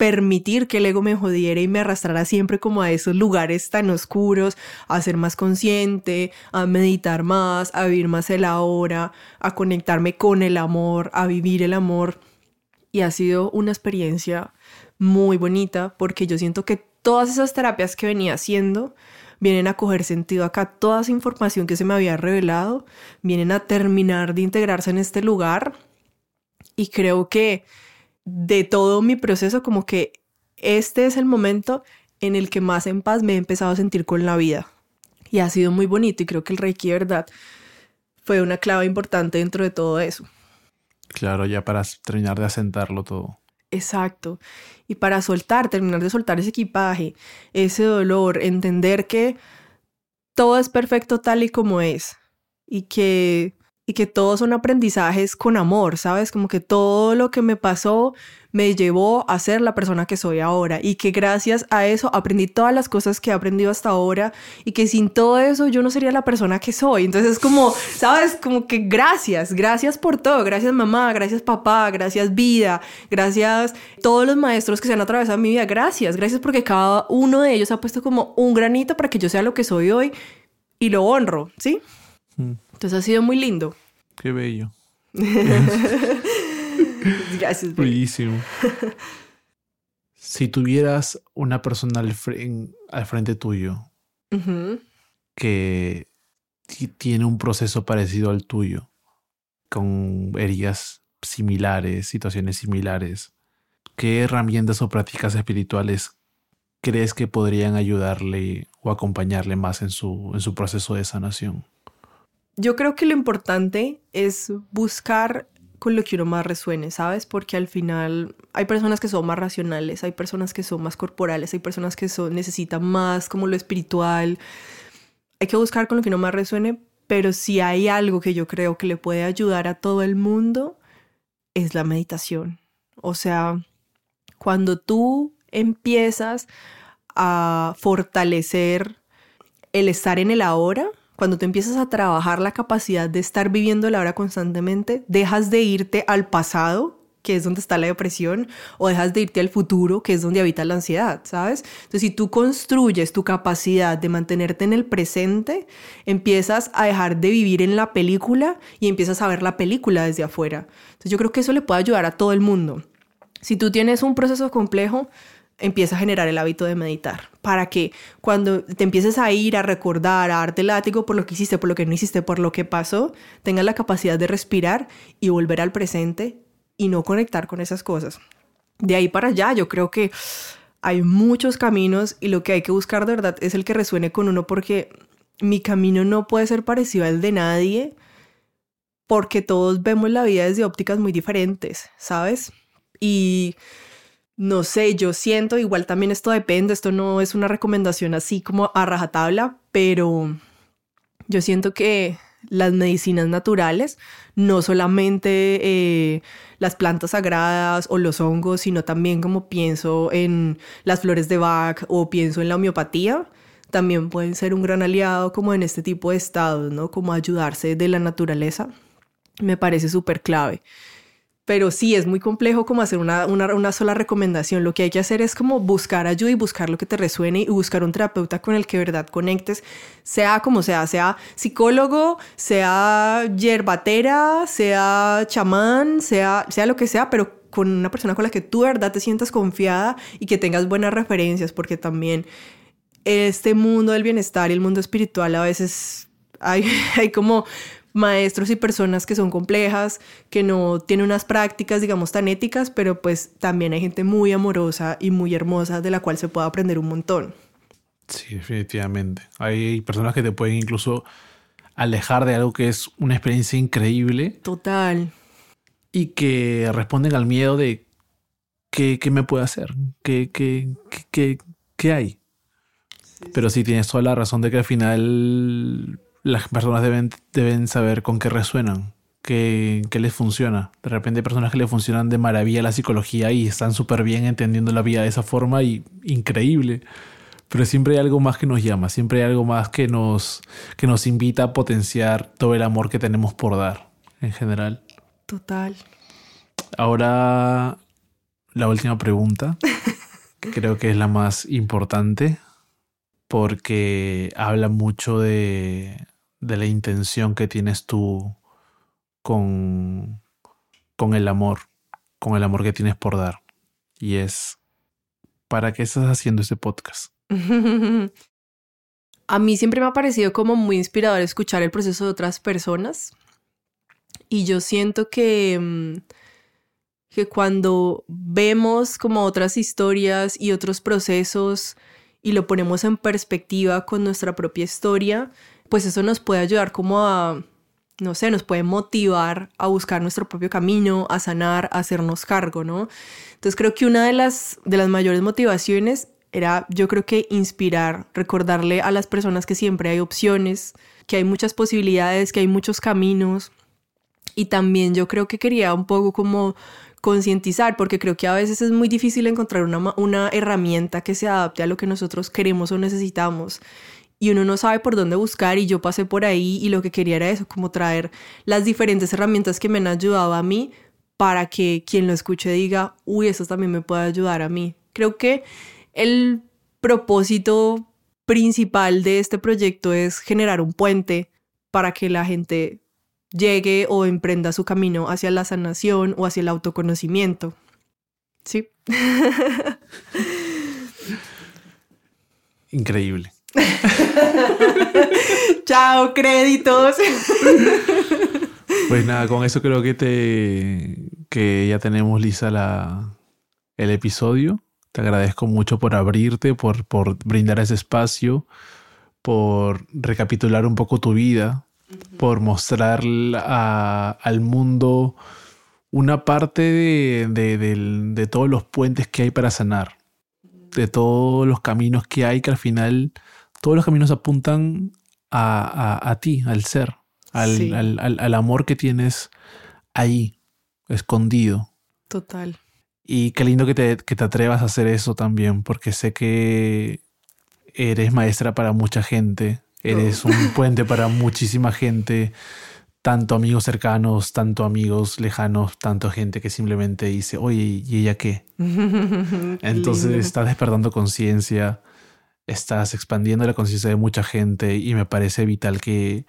permitir que el ego me jodiera y me arrastrara siempre como a esos lugares tan oscuros, a ser más consciente, a meditar más, a vivir más el ahora, a conectarme con el amor, a vivir el amor. Y ha sido una experiencia muy bonita porque yo siento que todas esas terapias que venía haciendo vienen a coger sentido acá. Toda esa información que se me había revelado vienen a terminar de integrarse en este lugar. Y creo que de todo mi proceso, como que este es el momento en el que más en paz me he empezado a sentir con la vida. Y ha sido muy bonito y creo que el Reiki, verdad, fue una clave importante dentro de todo eso. Claro, ya para terminar de asentarlo todo. Exacto. Y para soltar, terminar de soltar ese equipaje, ese dolor, entender que todo es perfecto tal y como es y que y que todos son aprendizajes con amor, ¿sabes? Como que todo lo que me pasó me llevó a ser la persona que soy ahora y que gracias a eso aprendí todas las cosas que he aprendido hasta ahora y que sin todo eso yo no sería la persona que soy. Entonces es como, ¿sabes? Como que gracias, gracias por todo, gracias mamá, gracias papá, gracias vida, gracias todos los maestros que se han atravesado en mi vida, gracias, gracias porque cada uno de ellos ha puesto como un granito para que yo sea lo que soy hoy y lo honro, ¿sí? Mm. Entonces ha sido muy lindo. Qué bello. Gracias. Bellísimo. si tuvieras una persona al, frente tuyo que tiene un proceso parecido al tuyo, con heridas similares, situaciones similares, ¿qué herramientas o prácticas espirituales crees que podrían ayudarle o acompañarle más en su, en su proceso de sanación? Yo creo que lo importante es buscar con lo que uno más resuene, ¿sabes? Porque al final hay personas que son más racionales, hay personas que son más corporales, hay personas que son, necesitan más como lo espiritual. Hay que buscar con lo que uno más resuene, pero si hay algo que yo creo que le puede ayudar a todo el mundo, es la meditación. O sea, cuando tú empiezas a fortalecer el estar en el ahora, cuando te empiezas a trabajar la capacidad de estar viviendo la hora constantemente, dejas de irte al pasado, que es donde está la depresión, o dejas de irte al futuro, que es donde habita la ansiedad, ¿sabes? Entonces, si tú construyes tu capacidad de mantenerte en el presente, empiezas a dejar de vivir en la película y empiezas a ver la película desde afuera. Entonces, yo creo que eso le puede ayudar a todo el mundo. Si tú tienes un proceso complejo, empieza a generar el hábito de meditar. Para que cuando te empieces a ir, a recordar, a darte látigo por lo que hiciste, por lo que no hiciste, por lo que pasó, tengas la capacidad de respirar y volver al presente y no conectar con esas cosas. De ahí para allá, yo creo que hay muchos caminos y lo que hay que buscar de verdad es el que resuene con uno porque mi camino no puede ser parecido al de nadie porque todos vemos la vida desde ópticas muy diferentes, ¿sabes? Y no sé, yo siento, igual también esto depende, esto no es una recomendación así como a rajatabla, pero yo siento que las medicinas naturales, no solamente eh, las plantas sagradas o los hongos, sino también como pienso en las flores de Bach o pienso en la homeopatía, también pueden ser un gran aliado como en este tipo de estados, ¿no? Como ayudarse de la naturaleza. Me parece súper clave pero sí es muy complejo como hacer una, una, sola recomendación. Lo que hay que hacer es como buscar ayuda y buscar lo que te resuene y buscar un terapeuta con el que verdad conectes, sea como sea, sea psicólogo, sea yerbatera, sea chamán, sea, sea lo que sea, pero con una persona con la que tú verdad te sientas confiada y que tengas buenas referencias, porque también este mundo del bienestar y el mundo espiritual a veces hay, hay como maestros y personas que son complejas, que no tienen unas prácticas, digamos, tan éticas, pero pues también hay gente muy amorosa y muy hermosa de la cual se puede aprender un montón. Sí, definitivamente. Hay personas que te pueden incluso alejar de algo que es una experiencia increíble. Total. Y que responden al miedo de qué, qué me puede hacer, qué, qué, qué, qué hay. Pero sí tienes toda la razón de que al final las personas deben, deben saber con qué resuenan, qué, qué, les funciona. De repente hay personas que les funcionan de maravilla la psicología y están súper bien entendiendo la vida de esa forma y increíble. Pero siempre hay algo más que nos llama, siempre hay algo más que nos, que nos invita a potenciar todo el amor que tenemos por dar en general. Total. Ahora, la última pregunta, creo que es la más importante, porque habla mucho de, de la intención que tienes tú con, con el amor, con el amor que tienes por dar. Y es, ¿para qué estás haciendo este podcast? A mí siempre me ha parecido como muy inspirador escuchar el proceso de otras personas. Y yo siento que, mm, que cuando vemos como otras historias y otros procesos y lo ponemos en perspectiva con nuestra propia historia, pues eso nos puede ayudar como a, no sé, nos puede motivar a buscar nuestro propio camino, a sanar, a hacernos cargo, ¿no? Entonces creo que una de las, de las mayores motivaciones era, yo creo que inspirar, recordarle a las personas que siempre hay opciones, que hay muchas posibilidades, que hay muchos caminos. Y también yo creo que quería un poco como concientizar, porque creo que a veces es muy difícil encontrar una, una herramienta que se adapte a lo que nosotros queremos o necesitamos y uno no sabe por dónde buscar y yo pasé por ahí y lo que quería era eso, como traer las diferentes herramientas que me han ayudado a mí para que quien lo escuche diga, uy, eso también me puede ayudar a mí. Creo que el propósito principal de este proyecto es generar un puente para que la gente llegue o emprenda su camino hacia la sanación o hacia el autoconocimiento. Sí. Increíble. Chao, créditos. pues nada, con eso creo que te que ya tenemos lisa la, el episodio. Te agradezco mucho por abrirte, por, por brindar ese espacio, por recapitular un poco tu vida, por mostrar al mundo una parte de, de, todos los puentes que hay para sanar, de todos los caminos que hay que al final todos los caminos apuntan a, ti, al ser, al, amor que tienes ahí, escondido. Total. Y qué lindo que te, que te atrevas a hacer eso también, porque sé que eres maestra para mucha gente, eres un puente para muchísima gente, tanto amigos cercanos, tanto amigos lejanos, tanto gente que simplemente dice, oye, ¿y ella qué? Entonces estás despertando conciencia, estás expandiendo la conciencia de mucha gente y me parece vital que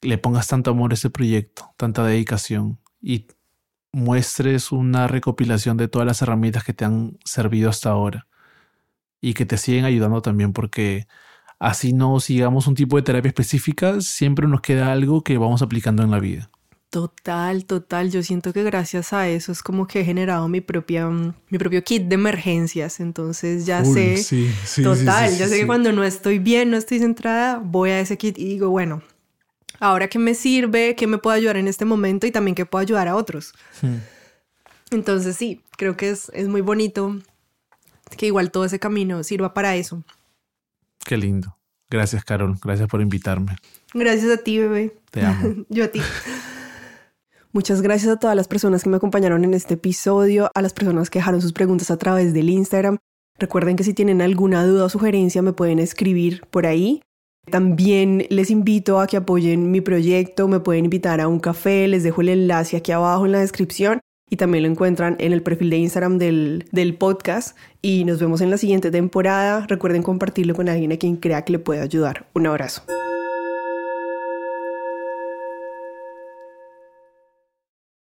le pongas tanto amor a este proyecto, tanta dedicación y muestres una recopilación de todas las herramientas que te han servido hasta ahora y que te siguen ayudando también porque así no sigamos un tipo de terapia específica, siempre nos queda algo que vamos aplicando en la vida. Total, total. Yo siento que gracias a eso es como que he generado mi propia, mm, mi propio kit de emergencias. Entonces ya sé, total, ya sé que cuando no estoy bien, no estoy centrada, voy a ese kit y digo, bueno, ahora qué me sirve, qué me puede ayudar en este momento y también qué puedo ayudar a otros. Hmm. Entonces sí, creo que es, es muy bonito que igual todo ese camino sirva para eso. Qué lindo. Gracias, Carol. Gracias por invitarme. Gracias a ti, bebé. Te amo. Yo a ti. Muchas gracias a todas las personas que me acompañaron en este episodio, a las personas que dejaron sus preguntas a través del Instagram. Recuerden que si tienen alguna duda o sugerencia me pueden escribir por ahí. También les invito a que apoyen mi proyecto, me pueden invitar a un café, les dejo el enlace aquí abajo en la descripción y también lo encuentran en el perfil de Instagram del, del podcast y nos vemos en la siguiente temporada. Recuerden compartirlo con alguien a quien crea que le puede ayudar. Un abrazo.